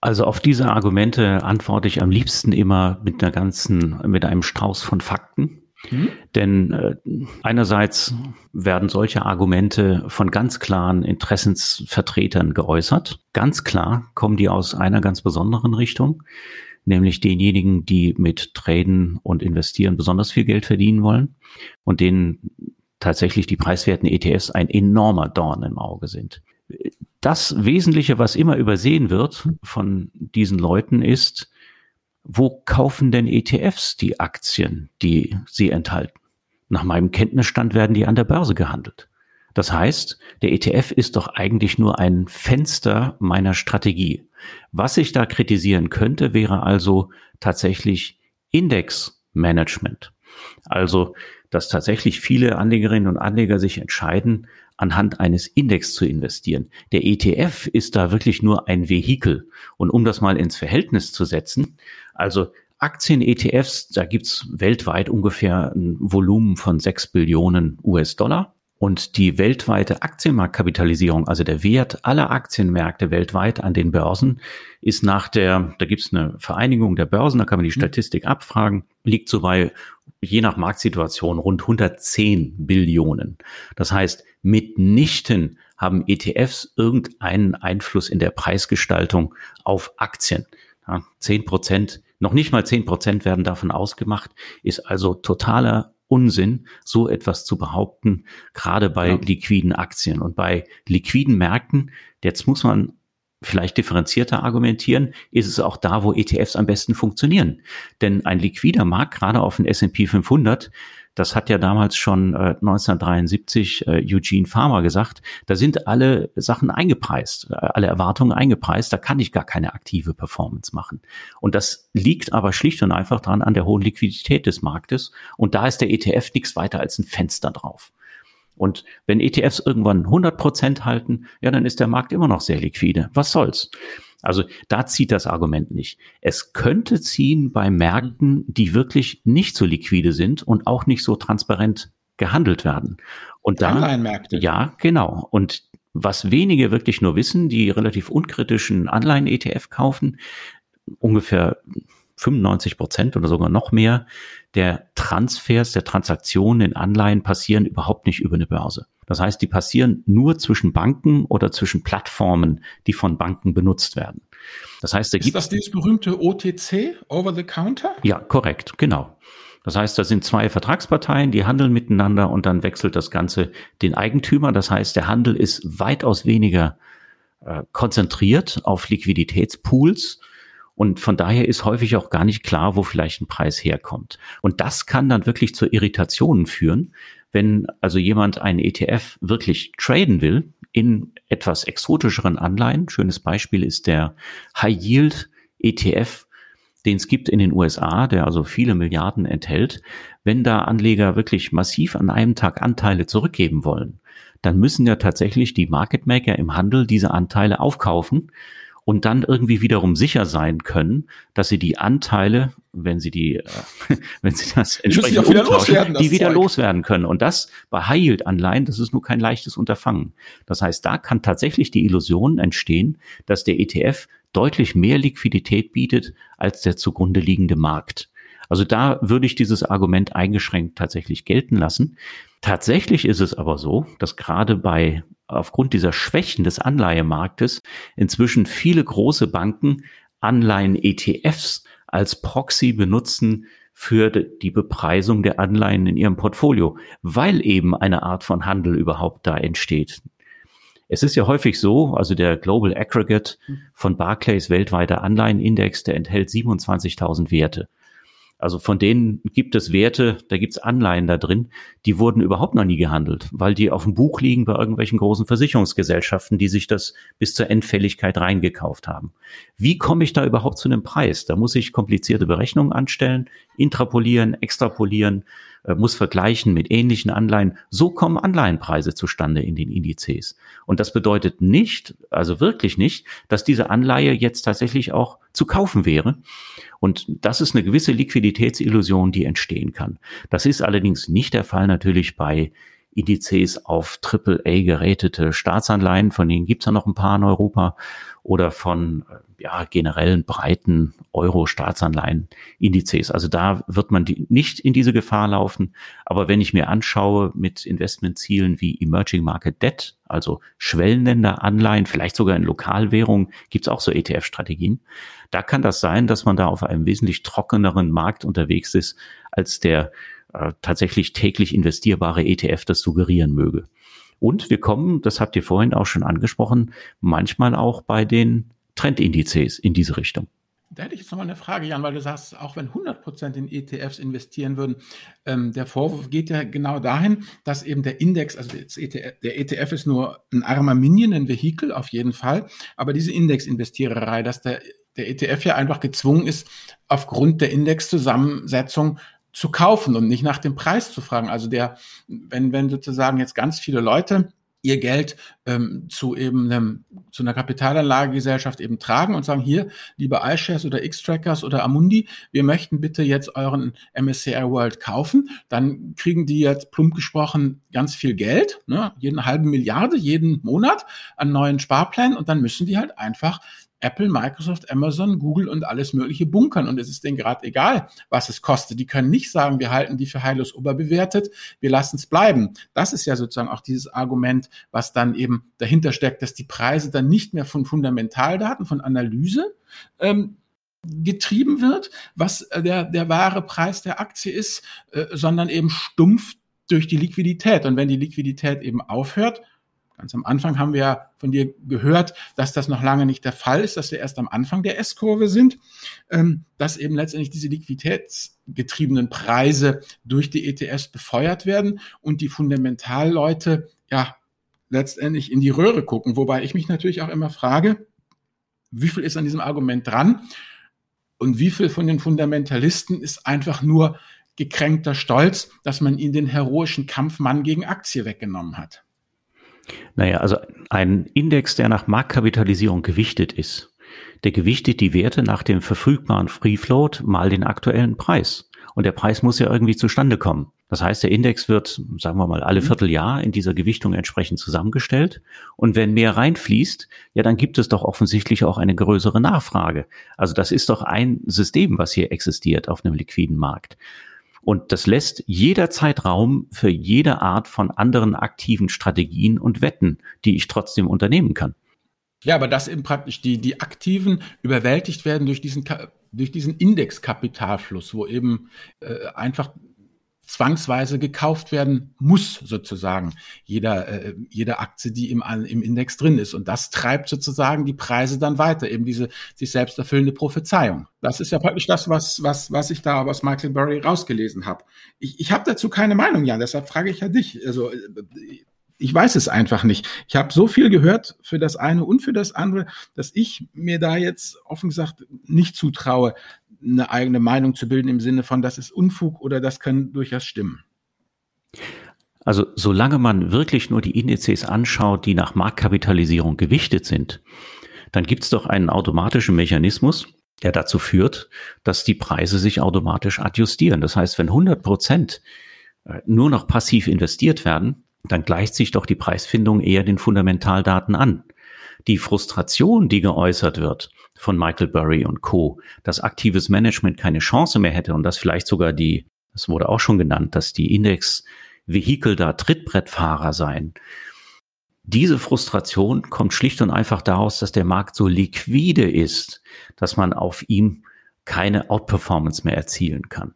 Also auf diese Argumente antworte ich am liebsten immer mit einer ganzen, mit einem Strauß von Fakten. Mhm. Denn äh, einerseits werden solche Argumente von ganz klaren Interessensvertretern geäußert. Ganz klar kommen die aus einer ganz besonderen Richtung, nämlich denjenigen, die mit Traden und Investieren besonders viel Geld verdienen wollen und denen tatsächlich die preiswerten ETFs ein enormer Dorn im Auge sind. Das Wesentliche, was immer übersehen wird von diesen Leuten, ist, wo kaufen denn ETFs die Aktien, die sie enthalten? Nach meinem Kenntnisstand werden die an der Börse gehandelt. Das heißt, der ETF ist doch eigentlich nur ein Fenster meiner Strategie. Was ich da kritisieren könnte, wäre also tatsächlich Indexmanagement. Also, dass tatsächlich viele Anlegerinnen und Anleger sich entscheiden, anhand eines Index zu investieren. Der ETF ist da wirklich nur ein Vehikel. Und um das mal ins Verhältnis zu setzen, also Aktien-ETFs, da gibt's weltweit ungefähr ein Volumen von sechs Billionen US-Dollar. Und die weltweite Aktienmarktkapitalisierung, also der Wert aller Aktienmärkte weltweit an den Börsen, ist nach der, da gibt es eine Vereinigung der Börsen, da kann man die mhm. Statistik abfragen, liegt so bei, je nach Marktsituation, rund 110 Billionen. Das heißt, mitnichten haben ETFs irgendeinen Einfluss in der Preisgestaltung auf Aktien. Ja, 10 Prozent, noch nicht mal 10 Prozent werden davon ausgemacht, ist also totaler Unsinn, so etwas zu behaupten, gerade bei ja. liquiden Aktien und bei liquiden Märkten. Jetzt muss man vielleicht differenzierter argumentieren, ist es auch da, wo ETFs am besten funktionieren. Denn ein liquider Markt, gerade auf den S&P 500, das hat ja damals schon äh, 1973 äh, Eugene Farmer gesagt. Da sind alle Sachen eingepreist, äh, alle Erwartungen eingepreist. Da kann ich gar keine aktive Performance machen. Und das liegt aber schlicht und einfach dran an der hohen Liquidität des Marktes. Und da ist der ETF nichts weiter als ein Fenster drauf. Und wenn ETFs irgendwann 100 Prozent halten, ja, dann ist der Markt immer noch sehr liquide. Was soll's? Also da zieht das Argument nicht. Es könnte ziehen bei Märkten, die wirklich nicht so liquide sind und auch nicht so transparent gehandelt werden. Und da, Anleihenmärkte. Ja, genau. Und was wenige wirklich nur wissen, die relativ unkritischen Anleihen-ETF kaufen, ungefähr 95 Prozent oder sogar noch mehr der Transfers, der Transaktionen in Anleihen passieren überhaupt nicht über eine Börse. Das heißt, die passieren nur zwischen Banken oder zwischen Plattformen, die von Banken benutzt werden. Das heißt, da Ist das dieses berühmte OTC, Over the Counter? Ja, korrekt, genau. Das heißt, da sind zwei Vertragsparteien, die handeln miteinander und dann wechselt das Ganze den Eigentümer. Das heißt, der Handel ist weitaus weniger äh, konzentriert auf Liquiditätspools und von daher ist häufig auch gar nicht klar, wo vielleicht ein Preis herkommt. Und das kann dann wirklich zu Irritationen führen, wenn also jemand einen ETF wirklich traden will in etwas exotischeren Anleihen. Schönes Beispiel ist der High Yield ETF, den es gibt in den USA, der also viele Milliarden enthält. Wenn da Anleger wirklich massiv an einem Tag Anteile zurückgeben wollen, dann müssen ja tatsächlich die Market Maker im Handel diese Anteile aufkaufen und dann irgendwie wiederum sicher sein können, dass sie die Anteile, wenn sie die, äh, wenn sie das entsprechend wieder umtauschen, die wieder Zeug. loswerden können. Und das bei High Yield Anleihen, das ist nur kein leichtes Unterfangen. Das heißt, da kann tatsächlich die Illusion entstehen, dass der ETF deutlich mehr Liquidität bietet als der zugrunde liegende Markt. Also da würde ich dieses Argument eingeschränkt tatsächlich gelten lassen. Tatsächlich ist es aber so, dass gerade bei aufgrund dieser Schwächen des Anleihemarktes inzwischen viele große Banken Anleihen-ETFs als Proxy benutzen für die Bepreisung der Anleihen in ihrem Portfolio, weil eben eine Art von Handel überhaupt da entsteht. Es ist ja häufig so, also der Global Aggregate von Barclays weltweiter Anleihenindex, der enthält 27.000 Werte. Also von denen gibt es Werte, da gibt es Anleihen da drin, die wurden überhaupt noch nie gehandelt, weil die auf dem Buch liegen bei irgendwelchen großen Versicherungsgesellschaften, die sich das bis zur Endfälligkeit reingekauft haben. Wie komme ich da überhaupt zu einem Preis? Da muss ich komplizierte Berechnungen anstellen, intrapolieren, extrapolieren, muss vergleichen mit ähnlichen Anleihen. So kommen Anleihenpreise zustande in den Indizes. Und das bedeutet nicht, also wirklich nicht, dass diese Anleihe jetzt tatsächlich auch zu kaufen wäre. Und das ist eine gewisse Liquiditätsillusion, die entstehen kann. Das ist allerdings nicht der Fall natürlich bei Indizes auf AAA gerätete Staatsanleihen, von denen gibt's ja noch ein paar in Europa, oder von ja, generellen breiten Euro-Staatsanleihen-Indizes. Also da wird man die, nicht in diese Gefahr laufen. Aber wenn ich mir anschaue mit Investmentzielen wie Emerging Market Debt, also Schwellenländer, Anleihen, vielleicht sogar in Lokalwährungen, gibt's auch so ETF-Strategien. Da kann das sein, dass man da auf einem wesentlich trockeneren Markt unterwegs ist, als der äh, tatsächlich täglich investierbare ETF das suggerieren möge. Und wir kommen, das habt ihr vorhin auch schon angesprochen, manchmal auch bei den Trendindizes in diese Richtung. Da hätte ich jetzt nochmal eine Frage, Jan, weil du sagst, auch wenn 100 Prozent in ETFs investieren würden, ähm, der Vorwurf geht ja genau dahin, dass eben der Index, also ETF, der ETF ist nur ein armer Minion, ein Vehikel auf jeden Fall, aber diese Indexinvestiererei, dass der, der ETF ja einfach gezwungen ist, aufgrund der Indexzusammensetzung zu kaufen und nicht nach dem Preis zu fragen. Also der, wenn, wenn sozusagen jetzt ganz viele Leute ihr Geld ähm, zu eben einem, zu einer Kapitalanlagegesellschaft eben tragen und sagen, hier, liebe iShares oder X-Trackers oder Amundi, wir möchten bitte jetzt euren MSCI World kaufen. Dann kriegen die jetzt plump gesprochen ganz viel Geld, ne, jeden halben Milliarde jeden Monat an neuen Sparplänen und dann müssen die halt einfach Apple, Microsoft, Amazon, Google und alles mögliche bunkern. Und es ist denen gerade egal, was es kostet. Die können nicht sagen, wir halten die für heillos oberbewertet, wir lassen es bleiben. Das ist ja sozusagen auch dieses Argument, was dann eben dahinter steckt, dass die Preise dann nicht mehr von Fundamentaldaten, von Analyse ähm, getrieben wird, was äh, der, der wahre Preis der Aktie ist, äh, sondern eben stumpf durch die Liquidität. Und wenn die Liquidität eben aufhört, Ganz am Anfang haben wir ja von dir gehört, dass das noch lange nicht der Fall ist, dass wir erst am Anfang der S-Kurve sind, ähm, dass eben letztendlich diese liquiditätsgetriebenen Preise durch die ETS befeuert werden und die Fundamentalleute ja letztendlich in die Röhre gucken. Wobei ich mich natürlich auch immer frage, wie viel ist an diesem Argument dran und wie viel von den Fundamentalisten ist einfach nur gekränkter Stolz, dass man ihnen den heroischen Kampfmann gegen Aktie weggenommen hat. Naja, also ein Index, der nach Marktkapitalisierung gewichtet ist, der gewichtet die Werte nach dem verfügbaren Free Float mal den aktuellen Preis. Und der Preis muss ja irgendwie zustande kommen. Das heißt, der Index wird, sagen wir mal, alle mhm. Vierteljahr in dieser Gewichtung entsprechend zusammengestellt. Und wenn mehr reinfließt, ja, dann gibt es doch offensichtlich auch eine größere Nachfrage. Also das ist doch ein System, was hier existiert auf einem liquiden Markt. Und das lässt jederzeit Raum für jede Art von anderen aktiven Strategien und Wetten, die ich trotzdem unternehmen kann. Ja, aber dass eben praktisch die, die Aktiven überwältigt werden durch diesen, durch diesen Indexkapitalfluss, wo eben äh, einfach zwangsweise gekauft werden muss, sozusagen, jeder, äh, jede Aktie, die im, im Index drin ist. Und das treibt sozusagen die Preise dann weiter, eben diese sich selbst erfüllende Prophezeiung. Das ist ja praktisch das, was, was, was ich da aus Michael Burry rausgelesen habe. Ich, ich habe dazu keine Meinung, Jan, deshalb frage ich ja dich. Also äh, ich weiß es einfach nicht. Ich habe so viel gehört für das eine und für das andere, dass ich mir da jetzt offen gesagt nicht zutraue, eine eigene Meinung zu bilden im Sinne von, das ist Unfug oder das kann durchaus stimmen. Also solange man wirklich nur die Indizes anschaut, die nach Marktkapitalisierung gewichtet sind, dann gibt es doch einen automatischen Mechanismus, der dazu führt, dass die Preise sich automatisch adjustieren. Das heißt, wenn 100 Prozent äh, nur noch passiv investiert werden, dann gleicht sich doch die Preisfindung eher den Fundamentaldaten an. Die Frustration, die geäußert wird, von Michael Burry und Co., dass aktives Management keine Chance mehr hätte und dass vielleicht sogar die, das wurde auch schon genannt, dass die Index-Vehikel da Trittbrettfahrer seien. Diese Frustration kommt schlicht und einfach daraus, dass der Markt so liquide ist, dass man auf ihm keine Outperformance mehr erzielen kann.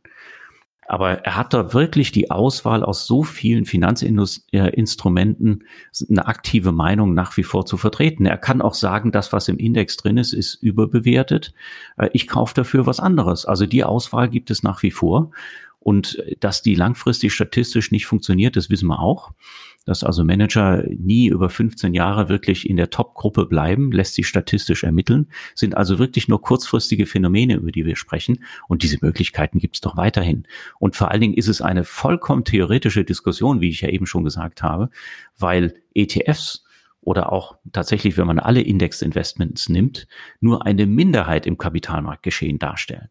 Aber er hat da wirklich die Auswahl aus so vielen Finanzinstrumenten, eine aktive Meinung nach wie vor zu vertreten. Er kann auch sagen, das, was im Index drin ist, ist überbewertet. Äh, ich kaufe dafür was anderes. Also die Auswahl gibt es nach wie vor. Und dass die langfristig statistisch nicht funktioniert, das wissen wir auch dass also Manager nie über 15 Jahre wirklich in der Top-Gruppe bleiben, lässt sich statistisch ermitteln, sind also wirklich nur kurzfristige Phänomene, über die wir sprechen. Und diese Möglichkeiten gibt es doch weiterhin. Und vor allen Dingen ist es eine vollkommen theoretische Diskussion, wie ich ja eben schon gesagt habe, weil ETFs oder auch tatsächlich, wenn man alle Index-Investments nimmt, nur eine Minderheit im Kapitalmarktgeschehen darstellen.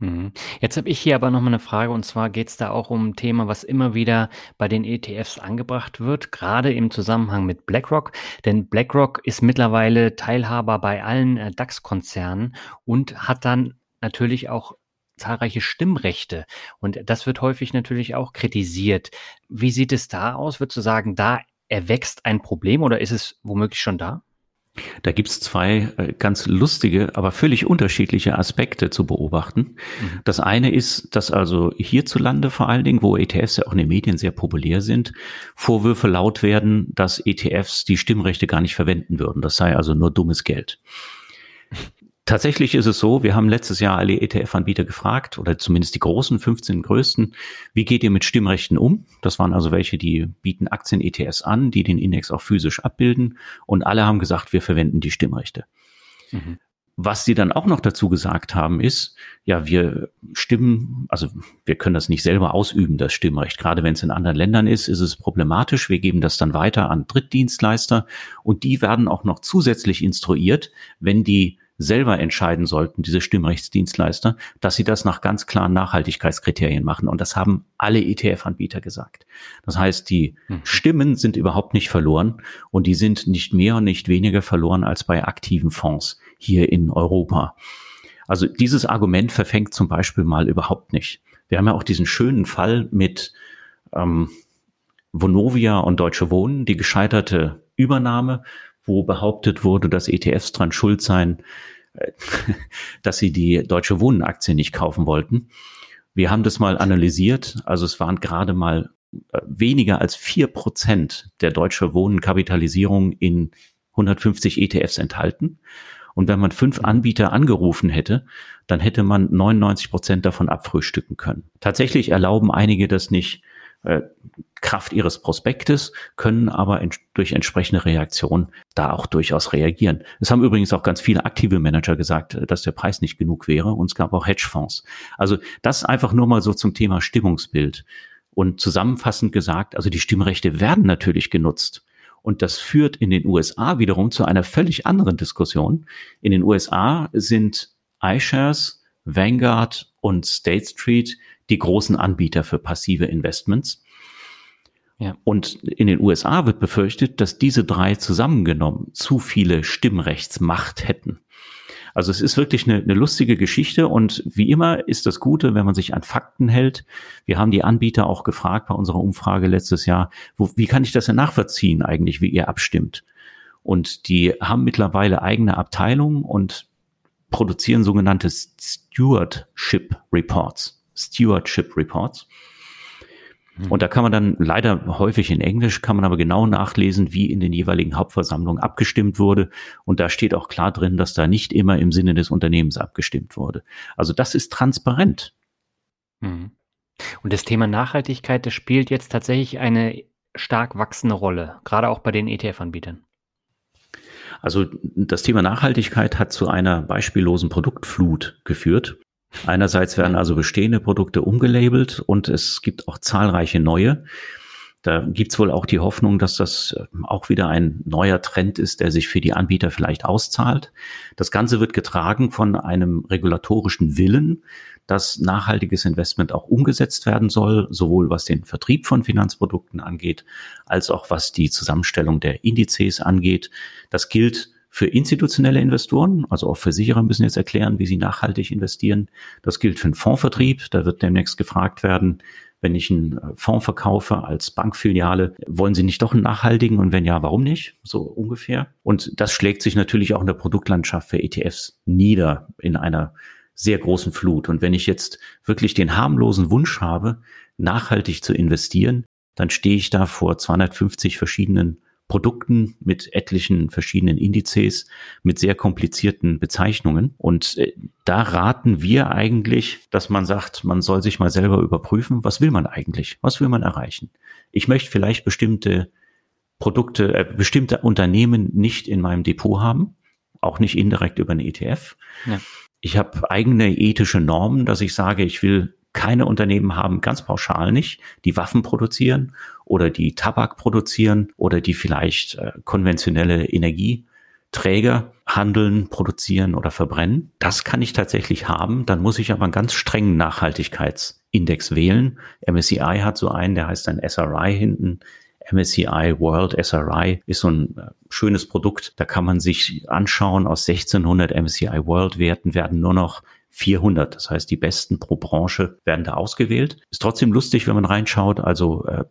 Mhm. Jetzt habe ich hier aber noch mal eine Frage und zwar geht es da auch um ein Thema, was immer wieder bei den ETFs angebracht wird, gerade im Zusammenhang mit BlackRock. Denn BlackRock ist mittlerweile Teilhaber bei allen äh, DAX-Konzernen und hat dann natürlich auch zahlreiche Stimmrechte. Und das wird häufig natürlich auch kritisiert. Wie sieht es da aus? Würdest du sagen, da erwächst ein Problem oder ist es womöglich schon da? Da gibt's zwei äh, ganz lustige, aber völlig unterschiedliche Aspekte zu beobachten. Mhm. Das eine ist, dass also hierzulande vor allen Dingen, wo ETFs ja auch in den Medien sehr populär sind, Vorwürfe laut werden, dass ETFs die Stimmrechte gar nicht verwenden würden. Das sei also nur dummes Geld. Tatsächlich ist es so, wir haben letztes Jahr alle ETF-Anbieter gefragt, oder zumindest die großen, 15 größten, wie geht ihr mit Stimmrechten um? Das waren also welche, die bieten Aktien-ETFs an, die den Index auch physisch abbilden. Und alle haben gesagt, wir verwenden die Stimmrechte. Mhm. was sie dann auch noch dazu gesagt haben, ist, ja, wir stimmen, also wir können das nicht selber ausüben, das Stimmrecht. Gerade wenn es in anderen Ländern ist, ist es problematisch. Wir geben das dann weiter an Drittdienstleister und die werden auch noch zusätzlich instruiert, wenn die selber entscheiden sollten, diese Stimmrechtsdienstleister, dass sie das nach ganz klaren Nachhaltigkeitskriterien machen. Und das haben alle ETF-Anbieter gesagt. Das heißt, die mhm. Stimmen sind überhaupt nicht verloren und die sind nicht mehr und nicht weniger verloren als bei aktiven Fonds hier in Europa. Also dieses Argument verfängt zum Beispiel mal überhaupt nicht. Wir haben ja auch diesen schönen Fall mit ähm, Vonovia und Deutsche Wohnen, die gescheiterte Übernahme wo behauptet wurde, dass ETFs dran schuld seien, äh, dass sie die Deutsche Wohnenaktie nicht kaufen wollten. Wir haben das mal analysiert. Also es waren gerade mal äh, weniger als vier Prozent der Deutsche Wohnenkapitalisierung in 150 ETFs enthalten. Und wenn man fünf Anbieter angerufen hätte, dann hätte man 99 Prozent davon abfrühstücken können. Tatsächlich erlauben einige das nicht, äh, Kraft ihres Prospektes, können aber ent durch entsprechende Reaktion da auch durchaus reagieren. Es haben übrigens auch ganz viele aktive Manager gesagt, äh, dass der Preis nicht genug wäre und es gab auch Hedgefonds. Also das einfach nur mal so zum Thema Stimmungsbild. Und zusammenfassend gesagt, also die Stimmrechte werden natürlich genutzt. Und das führt in den USA wiederum zu einer völlig anderen Diskussion. In den USA sind iShares, Vanguard und State Street die großen Anbieter für passive Investments. Ja. Und in den USA wird befürchtet, dass diese drei zusammengenommen zu viele Stimmrechtsmacht hätten. Also es ist wirklich eine, eine, lustige Geschichte und wie immer ist das Gute, wenn man sich an Fakten hält. Wir haben die Anbieter auch gefragt bei unserer Umfrage letztes Jahr, wo, wie kann ich das denn nachvollziehen eigentlich, wie ihr abstimmt? Und die haben mittlerweile eigene Abteilungen und produzieren sogenannte Stewardship Reports. Stewardship Reports. Mhm. Und da kann man dann leider häufig in Englisch, kann man aber genau nachlesen, wie in den jeweiligen Hauptversammlungen abgestimmt wurde. Und da steht auch klar drin, dass da nicht immer im Sinne des Unternehmens abgestimmt wurde. Also das ist transparent. Mhm. Und das Thema Nachhaltigkeit, das spielt jetzt tatsächlich eine stark wachsende Rolle, gerade auch bei den ETF-Anbietern. Also das Thema Nachhaltigkeit hat zu einer beispiellosen Produktflut geführt. Einerseits werden also bestehende Produkte umgelabelt und es gibt auch zahlreiche neue. Da gibt's wohl auch die Hoffnung, dass das ähm, auch wieder ein neuer Trend ist, der sich für die Anbieter vielleicht auszahlt. Das Ganze wird getragen von einem regulatorischen Willen, dass nachhaltiges Investment auch umgesetzt werden soll, sowohl was den Vertrieb von Finanzprodukten angeht, als auch was die Zusammenstellung der Indizes angeht. Das gilt für institutionelle Investoren, also auch Versicherer müssen jetzt erklären, wie sie nachhaltig investieren. Das gilt für den Fondsvertrieb. Da wird demnächst gefragt werden, wenn ich einen äh, Fonds verkaufe als Bankfiliale, wollen Sie nicht doch einen nachhaltigen? Und wenn ja, warum nicht? So ungefähr. Und das schlägt sich natürlich auch in der Produktlandschaft für ETFs nieder in einer sehr großen Flut. Und wenn ich jetzt wirklich den harmlosen Wunsch habe, nachhaltig zu investieren, dann stehe ich da vor 250 verschiedenen Produkten mit etlichen verschiedenen Indizes, mit sehr komplizierten Bezeichnungen. Und äh, da raten wir eigentlich, dass man sagt, man soll sich mal selber überprüfen, was will man eigentlich? Was will man erreichen? Ich möchte vielleicht bestimmte Produkte, äh, bestimmte Unternehmen nicht in meinem Depot haben, auch nicht indirekt über eine ETF. Ja. Ich habe eigene ethische Normen, dass ich sage, ich will keine Unternehmen haben, ganz pauschal nicht, die Waffen produzieren oder die Tabak produzieren oder die vielleicht äh, konventionelle Energieträger handeln, produzieren oder verbrennen. Das kann ich tatsächlich haben. Dann muss ich aber einen ganz strengen Nachhaltigkeitsindex wählen. MSCI hat so einen, der heißt ein SRI hinten. MSCI World SRI ist so ein äh, schönes Produkt. Da kann man sich anschauen, aus 1600 MSCI World Werten werden nur noch 400. Das heißt, die Besten pro Branche werden da ausgewählt. Ist trotzdem lustig, wenn man reinschaut. Also äh,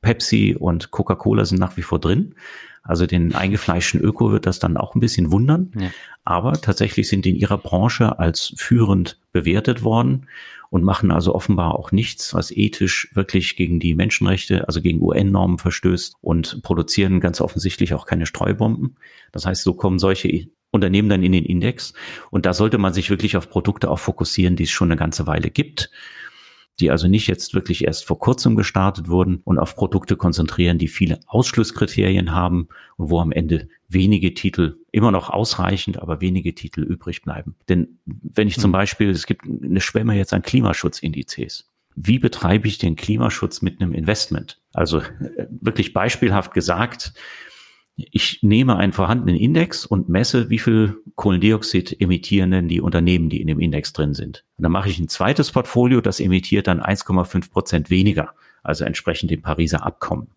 Pepsi und Coca-Cola sind nach wie vor drin. Also den eingefleischten Öko wird das dann auch ein bisschen wundern. Ja. Aber tatsächlich sind die in ihrer Branche als führend bewertet worden und machen also offenbar auch nichts, was ethisch wirklich gegen die Menschenrechte, also gegen UN-Normen verstößt und produzieren ganz offensichtlich auch keine Streubomben. Das heißt, so kommen solche Unternehmen dann in den Index. Und da sollte man sich wirklich auf Produkte auch fokussieren, die es schon eine ganze Weile gibt. die also nicht jetzt wirklich erst vor kurzem gestartet wurden und auf Produkte konzentrieren, die viele Ausschlusskriterien haben und wo am Ende wenige Titel immer noch ausreichend, aber wenige Titel übrig bleiben. Denn wenn ich zum hm. Beispiel, es gibt eine Schwemme jetzt an Klimaschutzindizes. Wie betreibe ich den Klimaschutz mit einem Investment? Also äh, wirklich beispielhaft gesagt, ich nehme einen vorhandenen Index und messe, wie viel Kohlendioxid emittieren denn die Unternehmen, die in dem Index drin sind. Und dann mache ich ein zweites Portfolio, das emittiert dann 1,5 Prozent weniger, also entsprechend dem Pariser Abkommen.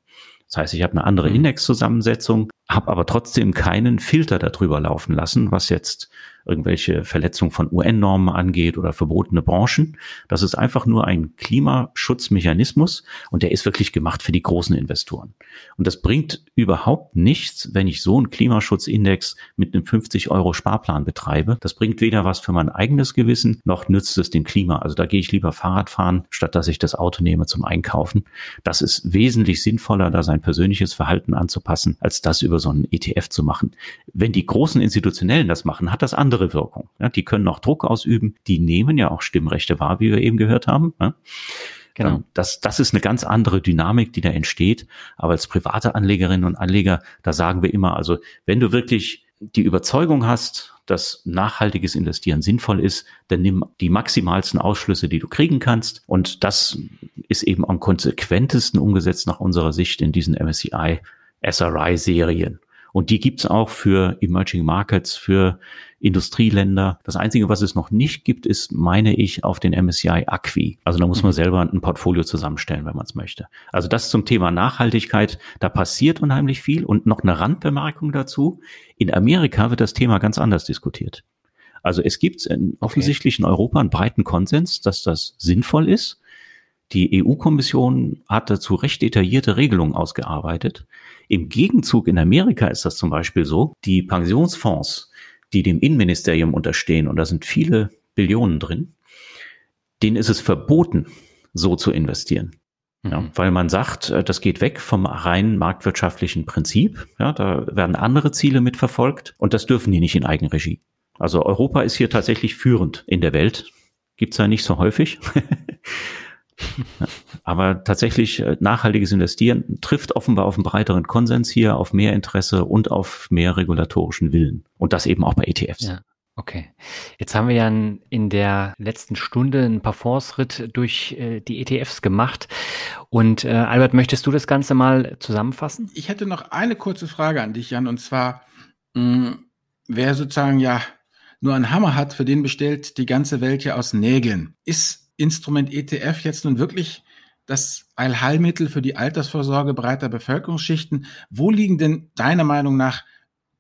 Das heißt, ich habe eine andere mhm. Indexzusammensetzung, habe aber trotzdem keinen Filter darüber laufen lassen, was jetzt irgendwelche Verletzungen von UN-Normen angeht oder verbotene Branchen. Das ist einfach nur ein Klimaschutzmechanismus und der ist wirklich gemacht für die großen Investoren. Und das bringt überhaupt nichts, wenn ich so einen Klimaschutzindex mit einem 50 Euro Sparplan betreibe. Das bringt weder was für mein eigenes Gewissen, noch nützt es dem Klima. Also da gehe ich lieber Fahrrad fahren, statt dass ich das Auto nehme zum Einkaufen. Das ist wesentlich sinnvoller, da sein persönliches Verhalten anzupassen, als das über so einen ETF zu machen. Wenn die großen Institutionellen das machen, hat das andere andere Wirkung. Ja, die können auch Druck ausüben. Die nehmen ja auch Stimmrechte wahr, wie wir eben gehört haben. Ja. Genau. Ähm, das, das ist eine ganz andere Dynamik, die da entsteht. Aber als private Anlegerinnen und Anleger, da sagen wir immer, also wenn du wirklich die Überzeugung hast, dass nachhaltiges Investieren sinnvoll ist, dann nimm die maximalsten Ausschlüsse, die du kriegen kannst. Und das ist eben am konsequentesten umgesetzt nach unserer Sicht in diesen MSCI SRI-Serien. Und die gibt's auch für Emerging Markets, für Industrieländer. Das Einzige, was es noch nicht gibt, ist, meine ich, auf den MSCI Acqui. Also da muss man mhm. selber ein Portfolio zusammenstellen, wenn man es möchte. Also das zum Thema Nachhaltigkeit. Da passiert unheimlich viel. Und noch eine Randbemerkung dazu. In Amerika wird das Thema ganz anders diskutiert. Also es gibt offensichtlich in Europa einen breiten Konsens, dass das sinnvoll ist. Die EU-Kommission hat dazu recht detaillierte Regelungen ausgearbeitet. Im Gegenzug in Amerika ist das zum Beispiel so, die Pensionsfonds, die dem Innenministerium unterstehen, und da sind viele Billionen drin, denen ist es verboten, so zu investieren. Ja, mhm. weil man sagt, äh, das geht weg vom rein marktwirtschaftlichen Prinzip. Ja, da werden andere Ziele mitverfolgt und das dürfen die nicht in Eigenregie. Also Europa ist hier tatsächlich führend in der Welt. Gibt's ja nicht so häufig. Aber tatsächlich äh, nachhaltiges Investieren trifft offenbar auf einen breiteren Konsens hier, auf mehr Interesse und auf mehr regulatorischen Willen. Und das eben auch bei ETFs. Ja. Okay. Jetzt haben wir ja in der letzten Stunde einen Parforce-Ritt durch äh, die ETFs gemacht. Und äh, Albert, möchtest du das Ganze mal zusammenfassen? Ich hätte noch eine kurze Frage an dich, Jan, und zwar, mh, hm, wer sozusagen ja nur einen Hammer hat, für den bestellt die ganze Welt ja aus Nägeln. Ist Instrument ETF jetzt nun wirklich das Allheilmittel für die Altersvorsorge breiter Bevölkerungsschichten? Wo liegen denn deiner Meinung nach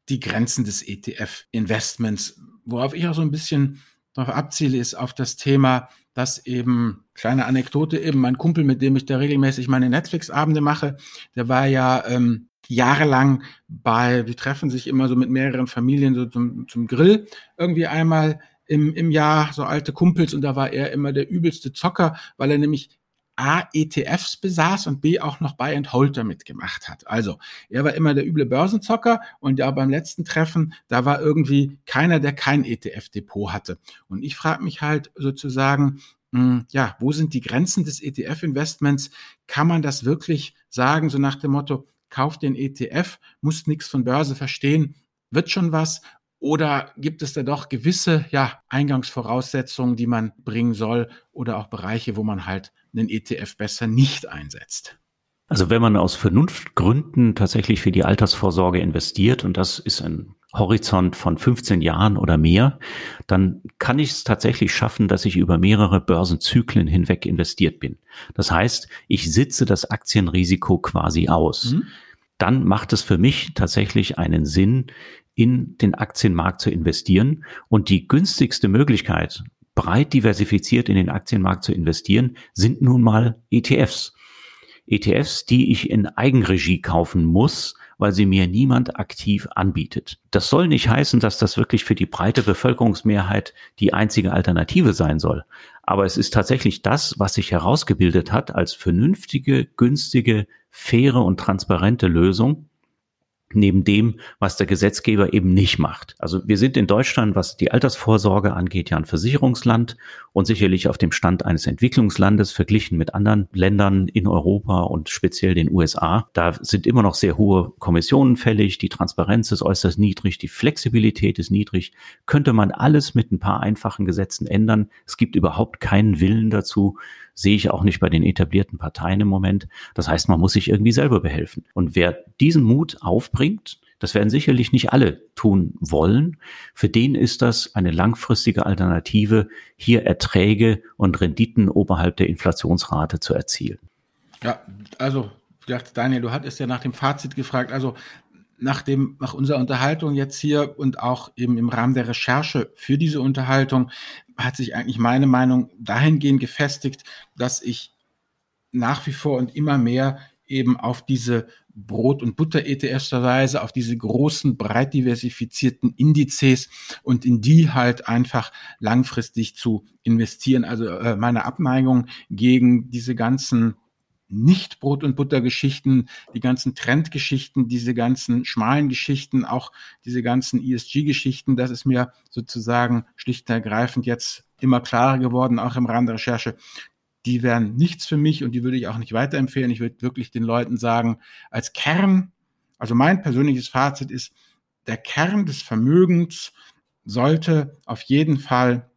die Grenzen des ETF-Investments? Worauf ich auch so ein bisschen darauf abziele, ist auf das Thema, dass eben, kleine Anekdote eben, mein Kumpel, mit dem ich da regelmäßig meine Netflix-Abende mache, der war ja ähm, jahrelang bei, wir treffen sich immer so mit mehreren Familien so zum, zum Grill irgendwie einmal im, im Jahr, so alte Kumpels, und da war er immer der übelste Zocker, weil er nämlich A, ETFs besaß und B, auch noch Buy and Hold damit gemacht hat. Also, er war immer der üble Börsenzocker und ja, beim letzten Treffen, da war irgendwie keiner, der kein ETF-Depot hatte. Und ich frage mich halt sozusagen, hm, ja, wo sind die Grenzen des ETF-Investments? Kann man das wirklich sagen, so nach dem Motto, kauf den ETF, muss nichts von Börse verstehen, wird schon was? Oder gibt es da doch gewisse ja, Eingangsvoraussetzungen, die man bringen soll oder auch Bereiche, wo man halt einen ETF besser nicht einsetzt? Also wenn man aus Vernunftgründen tatsächlich für die Altersvorsorge investiert, und das ist ein Horizont von 15 Jahren oder mehr, dann kann ich es tatsächlich schaffen, dass ich über mehrere Börsenzyklen hinweg investiert bin. Das heißt, ich sitze das Aktienrisiko quasi aus. Mhm. Dann macht es für mich tatsächlich einen Sinn, in den Aktienmarkt zu investieren. Und die günstigste Möglichkeit, breit diversifiziert in den Aktienmarkt zu investieren, sind nun mal ETFs. ETFs, die ich in Eigenregie kaufen muss, weil sie mir niemand aktiv anbietet. Das soll nicht heißen, dass das wirklich für die breite Bevölkerungsmehrheit die einzige Alternative sein soll. Aber es ist tatsächlich das, was sich herausgebildet hat als vernünftige, günstige, faire und transparente Lösung, neben dem, was der Gesetzgeber eben nicht macht. Also wir sind in Deutschland, was die Altersvorsorge angeht, ja ein Versicherungsland und sicherlich auf dem Stand eines Entwicklungslandes verglichen mit anderen Ländern in Europa und speziell den USA. Da sind immer noch sehr hohe Kommissionen fällig, die Transparenz ist äußerst niedrig, die Flexibilität ist niedrig. Könnte man alles mit ein paar einfachen Gesetzen ändern? Es gibt überhaupt keinen Willen dazu, sehe ich auch nicht bei den etablierten Parteien im Moment. Das heißt, man muss sich irgendwie selber behelfen. Und wer diesen Mut aufbringt, das werden sicherlich nicht alle tun wollen. Für den ist das eine langfristige Alternative, hier Erträge und Renditen oberhalb der Inflationsrate zu erzielen. Ja, also, Daniel, du hattest ja nach dem Fazit gefragt. Also, nach dem, nach unserer Unterhaltung jetzt hier und auch eben im Rahmen der Recherche für diese Unterhaltung hat sich eigentlich meine Meinung dahingehend gefestigt, dass ich nach wie vor und immer mehr eben auf diese Brot- und Butter-ETFs verweise, auf diese großen, breit diversifizierten Indizes und in die halt einfach langfristig zu investieren. Also äh, meine Abneigung gegen diese ganzen nicht Brot- und Butter-Geschichten, die ganzen Trendgeschichten, diese ganzen schmalen Geschichten, auch diese ganzen ESG-Geschichten, das ist mir sozusagen schlicht und ergreifend jetzt immer klarer geworden, auch im Rahmen der Recherche. Die wären nichts für mich und die würde ich auch nicht weiterempfehlen. Ich würde wirklich den Leuten sagen, als Kern, also mein persönliches Fazit ist, der Kern des Vermögens sollte auf jeden Fall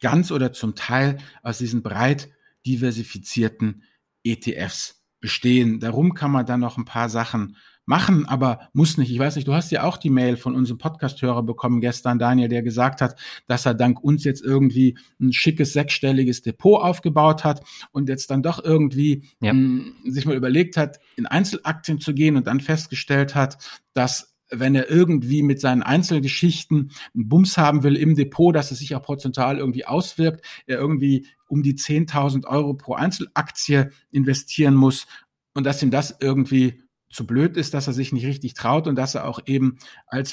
ganz oder zum Teil aus diesen breit diversifizierten ETFs bestehen. Darum kann man dann noch ein paar Sachen machen, aber muss nicht. Ich weiß nicht, du hast ja auch die Mail von unserem Podcast-Hörer bekommen gestern, Daniel, der gesagt hat, dass er dank uns jetzt irgendwie ein schickes sechsstelliges Depot aufgebaut hat und jetzt dann doch irgendwie ja. mh, hm, sich mal überlegt hat, in Einzelaktien zu gehen und dann festgestellt hat, dass wenn er irgendwie mit seinen Einzelgeschichten einen Bums haben will im Depot, dass es sich auch prozentual irgendwie auswirkt, er irgendwie um die 10.000 Euro pro Einzelaktie investieren muss und dass ihm das irgendwie zu blöd ist, dass er sich nicht richtig traut und dass er auch eben als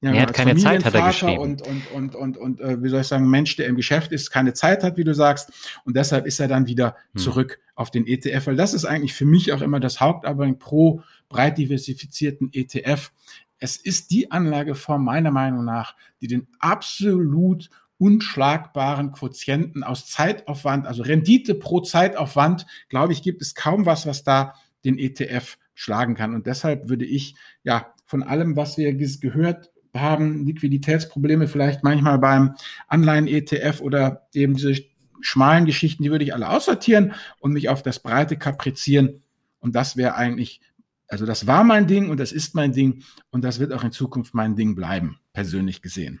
ja, er hat keine Zeit, hat er geschrieben. Und, und, und, und, und äh, wie soll ich sagen, Mensch, der im Geschäft ist, keine Zeit hat, wie du sagst. Und deshalb ist er dann wieder hm. zurück auf den ETF, weil das ist eigentlich für mich auch immer das Hauptargument pro breit diversifizierten ETF. Es ist die Anlageform meiner Meinung nach, die den absolut unschlagbaren Quotienten aus Zeitaufwand, also Rendite pro Zeitaufwand, glaube ich, gibt es kaum was, was da den ETF schlagen kann. Und deshalb würde ich ja von allem, was wir gehört haben, Liquiditätsprobleme vielleicht manchmal beim Anleihen-ETF oder eben diese schmalen Geschichten, die würde ich alle aussortieren und mich auf das Breite kaprizieren. Und das wäre eigentlich, also das war mein Ding und das ist mein Ding und das wird auch in Zukunft mein Ding bleiben, persönlich gesehen.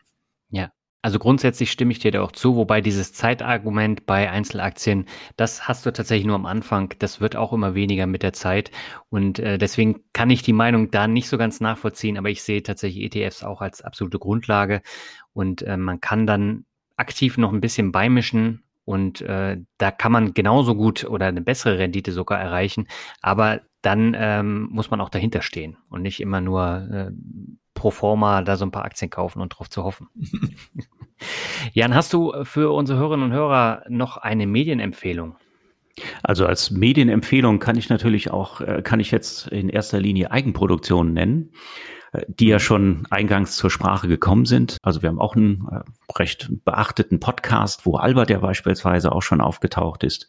Also grundsätzlich stimme ich dir da auch zu, wobei dieses Zeitargument bei Einzelaktien, das hast du tatsächlich nur am Anfang, das wird auch immer weniger mit der Zeit. Und äh, deswegen kann ich die Meinung da nicht so ganz nachvollziehen, aber ich sehe tatsächlich ETFs auch als absolute Grundlage. Und äh, man kann dann aktiv noch ein bisschen beimischen und äh, da kann man genauso gut oder eine bessere Rendite sogar erreichen, aber dann ähm, muss man auch dahinter stehen und nicht immer nur äh, pro forma da so ein paar Aktien kaufen und drauf zu hoffen. Jan, hast du für unsere Hörerinnen und Hörer noch eine Medienempfehlung? Also als Medienempfehlung kann ich natürlich auch, äh, kann ich jetzt in erster Linie Eigenproduktionen nennen, äh, die ja schon eingangs zur Sprache gekommen sind. Also wir haben auch einen äh, recht beachteten Podcast, wo Albert ja beispielsweise auch schon aufgetaucht ist.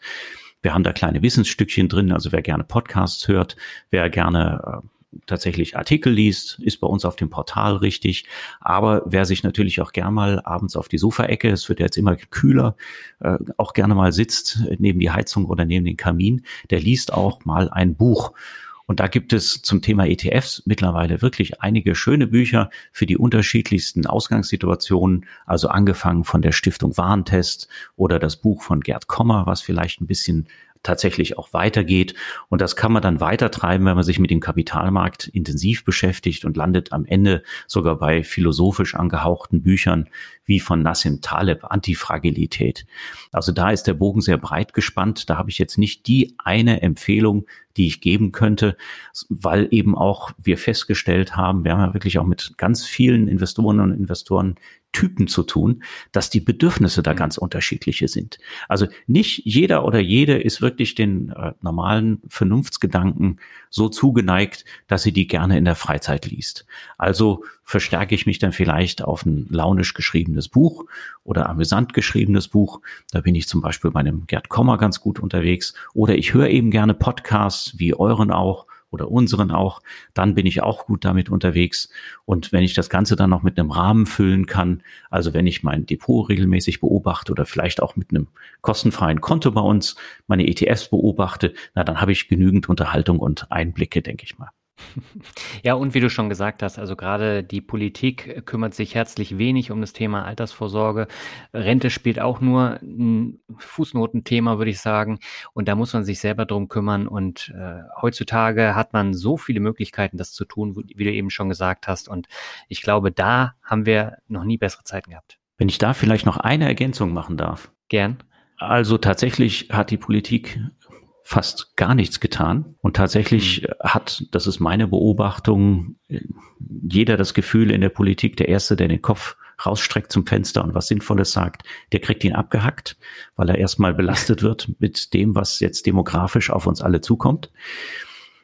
Wir haben da kleine Wissensstückchen drin, also wer gerne Podcasts hört, wer gerne tatsächlich Artikel liest, ist bei uns auf dem Portal richtig. Aber wer sich natürlich auch gern mal abends auf die Sofaecke, es wird jetzt immer kühler, äh, auch gerne mal sitzt neben die Heizung oder neben den Kamin, der liest auch mal ein Buch. Und da gibt es zum Thema ETFs mittlerweile wirklich einige schöne Bücher für die unterschiedlichsten Ausgangssituationen. Also angefangen von der Stiftung Warentest oder das Buch von Gerd Kommer, was vielleicht ein bisschen tatsächlich auch weitergeht. Und das kann man dann weitertreiben, wenn man sich mit dem Kapitalmarkt intensiv beschäftigt und landet am Ende sogar bei philosophisch angehauchten Büchern wie von Nassim Taleb, Antifragilität. Also da ist der Bogen sehr breit gespannt. Da habe ich jetzt nicht die eine Empfehlung, die ich geben könnte, weil eben auch wir festgestellt haben, wir haben ja wirklich auch mit ganz vielen Investoren und Investoren Typen zu tun, dass die Bedürfnisse da mhm. ganz unterschiedliche sind. Also nicht jeder oder jede ist wirklich den äh, normalen Vernunftsgedanken so zugeneigt, dass sie die gerne in der Freizeit liest. Also verstärke ich mich dann vielleicht auf ein launisch geschriebenes Buch oder amüsant geschriebenes Buch. Da bin ich zum Beispiel bei einem Gerd Kommer ganz gut unterwegs. Oder ich höre eben gerne Podcasts wie euren auch oder unseren auch, dann bin ich auch gut damit unterwegs. Und wenn ich das Ganze dann noch mit einem Rahmen füllen kann, also wenn ich mein Depot regelmäßig beobachte oder vielleicht auch mit einem kostenfreien Konto bei uns meine ETFs beobachte, na dann habe ich genügend Unterhaltung und Einblicke, denke ich mal. Ja, und wie du schon gesagt hast, also gerade die Politik kümmert sich herzlich wenig um das Thema Altersvorsorge. Rente spielt auch nur ein Fußnotenthema, würde ich sagen. Und da muss man sich selber drum kümmern. Und äh, heutzutage hat man so viele Möglichkeiten, das zu tun, wie du eben schon gesagt hast. Und ich glaube, da haben wir noch nie bessere Zeiten gehabt. Wenn ich da vielleicht noch eine Ergänzung machen darf. Gern. Also tatsächlich hat die Politik fast gar nichts getan. Und tatsächlich mhm. hat, das ist meine Beobachtung, jeder das Gefühl in der Politik, der Erste, der den Kopf rausstreckt zum Fenster und was Sinnvolles sagt, der kriegt ihn abgehackt, weil er erstmal belastet wird mit dem, was jetzt demografisch auf uns alle zukommt,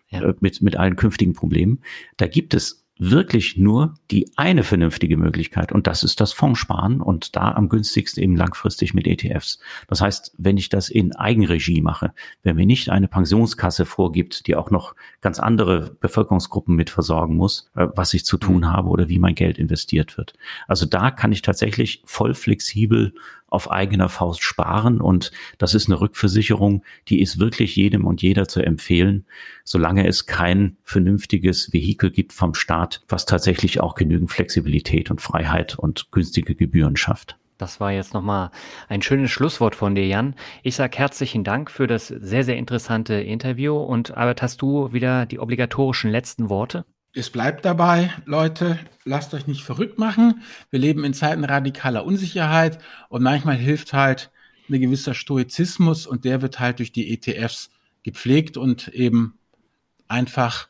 ja. Äh, mit, mit allen künftigen Problemen. Da gibt es wirklich nur die eine vernünftige Möglichkeit und das ist das Fondssparen und da am günstigsten eben langfristig mit ETFs. Das heißt, wenn ich das in Eigenregie mache, wenn mir nicht eine Pensionskasse vorgibt, die auch noch ganz andere Bevölkerungsgruppen mit versorgen muss, äh, was ich zu tun mhm. habe oder wie mein Geld investiert wird. Also da kann ich tatsächlich voll flexibel auf eigener Faust sparen. Und das ist eine Rückversicherung, die ist wirklich jedem und jeder zu empfehlen, solange es kein vernünftiges Vehikel gibt vom Staat, was tatsächlich auch genügend Flexibilität und Freiheit und günstige Gebühren schafft. Das war jetzt nochmal ein schönes Schlusswort von dir, Jan. Ich sage herzlichen Dank für das sehr, sehr interessante Interview. Und Albert, hast du wieder die obligatorischen letzten Worte? Es bleibt dabei, Leute, lasst euch nicht verrückt machen. Wir leben in Zeiten radikaler Unsicherheit und manchmal hilft halt ein gewisser Stoizismus und der wird halt durch die ETFs gepflegt und eben einfach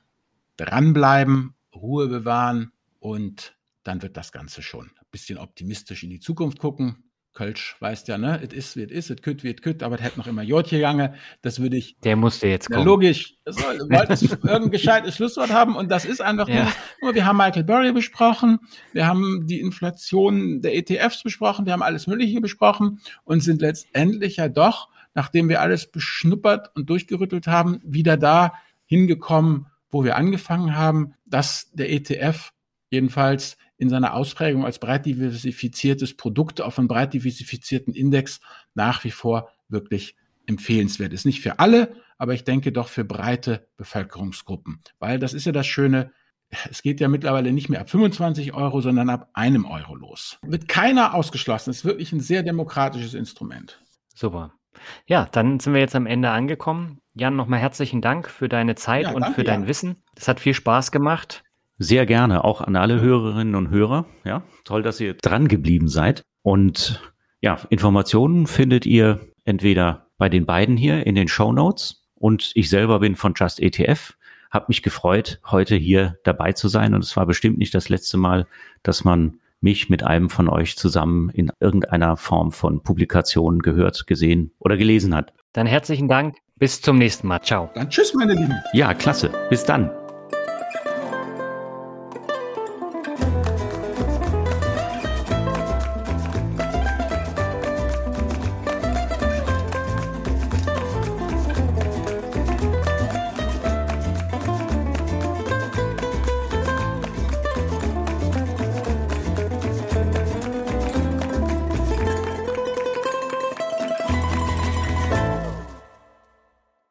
dranbleiben, Ruhe bewahren und dann wird das Ganze schon. Ein bisschen optimistisch in die Zukunft gucken, Kölsch weißt ja, ne? Es ist, wie es ist, es kütt, wie es kütt, aber es hätte noch immer Jod gegangen. Das würde ich. Der musste jetzt kommen. Logisch. Du wolltest irgendein gescheites Schlusswort haben und das ist einfach ja. nur, wir haben Michael Burry besprochen, wir haben die Inflation der ETFs besprochen, wir haben alles Mögliche besprochen und sind letztendlich ja doch, nachdem wir alles beschnuppert und durchgerüttelt haben, wieder da hingekommen, wo wir angefangen haben, dass der ETF jedenfalls in seiner Ausprägung als breit diversifiziertes Produkt auf einem breit diversifizierten Index nach wie vor wirklich empfehlenswert ist. Nicht für alle, aber ich denke doch für breite Bevölkerungsgruppen. Weil das ist ja das Schöne, es geht ja mittlerweile nicht mehr ab 25 Euro, sondern ab einem Euro los. Wird keiner ausgeschlossen. Es ist wirklich ein sehr demokratisches Instrument. Super. Ja, dann sind wir jetzt am Ende angekommen. Jan, nochmal herzlichen Dank für deine Zeit ja, und danke, für dein ja. Wissen. Es hat viel Spaß gemacht. Sehr gerne, auch an alle Hörerinnen und Hörer. Ja, toll, dass ihr dran geblieben seid. Und ja, Informationen findet ihr entweder bei den beiden hier in den Show Notes und ich selber bin von Just ETF. Hab mich gefreut, heute hier dabei zu sein und es war bestimmt nicht das letzte Mal, dass man mich mit einem von euch zusammen in irgendeiner Form von Publikation gehört, gesehen oder gelesen hat. Dann herzlichen Dank. Bis zum nächsten Mal. Ciao. Dann tschüss, meine Lieben. Ja, klasse. Bis dann.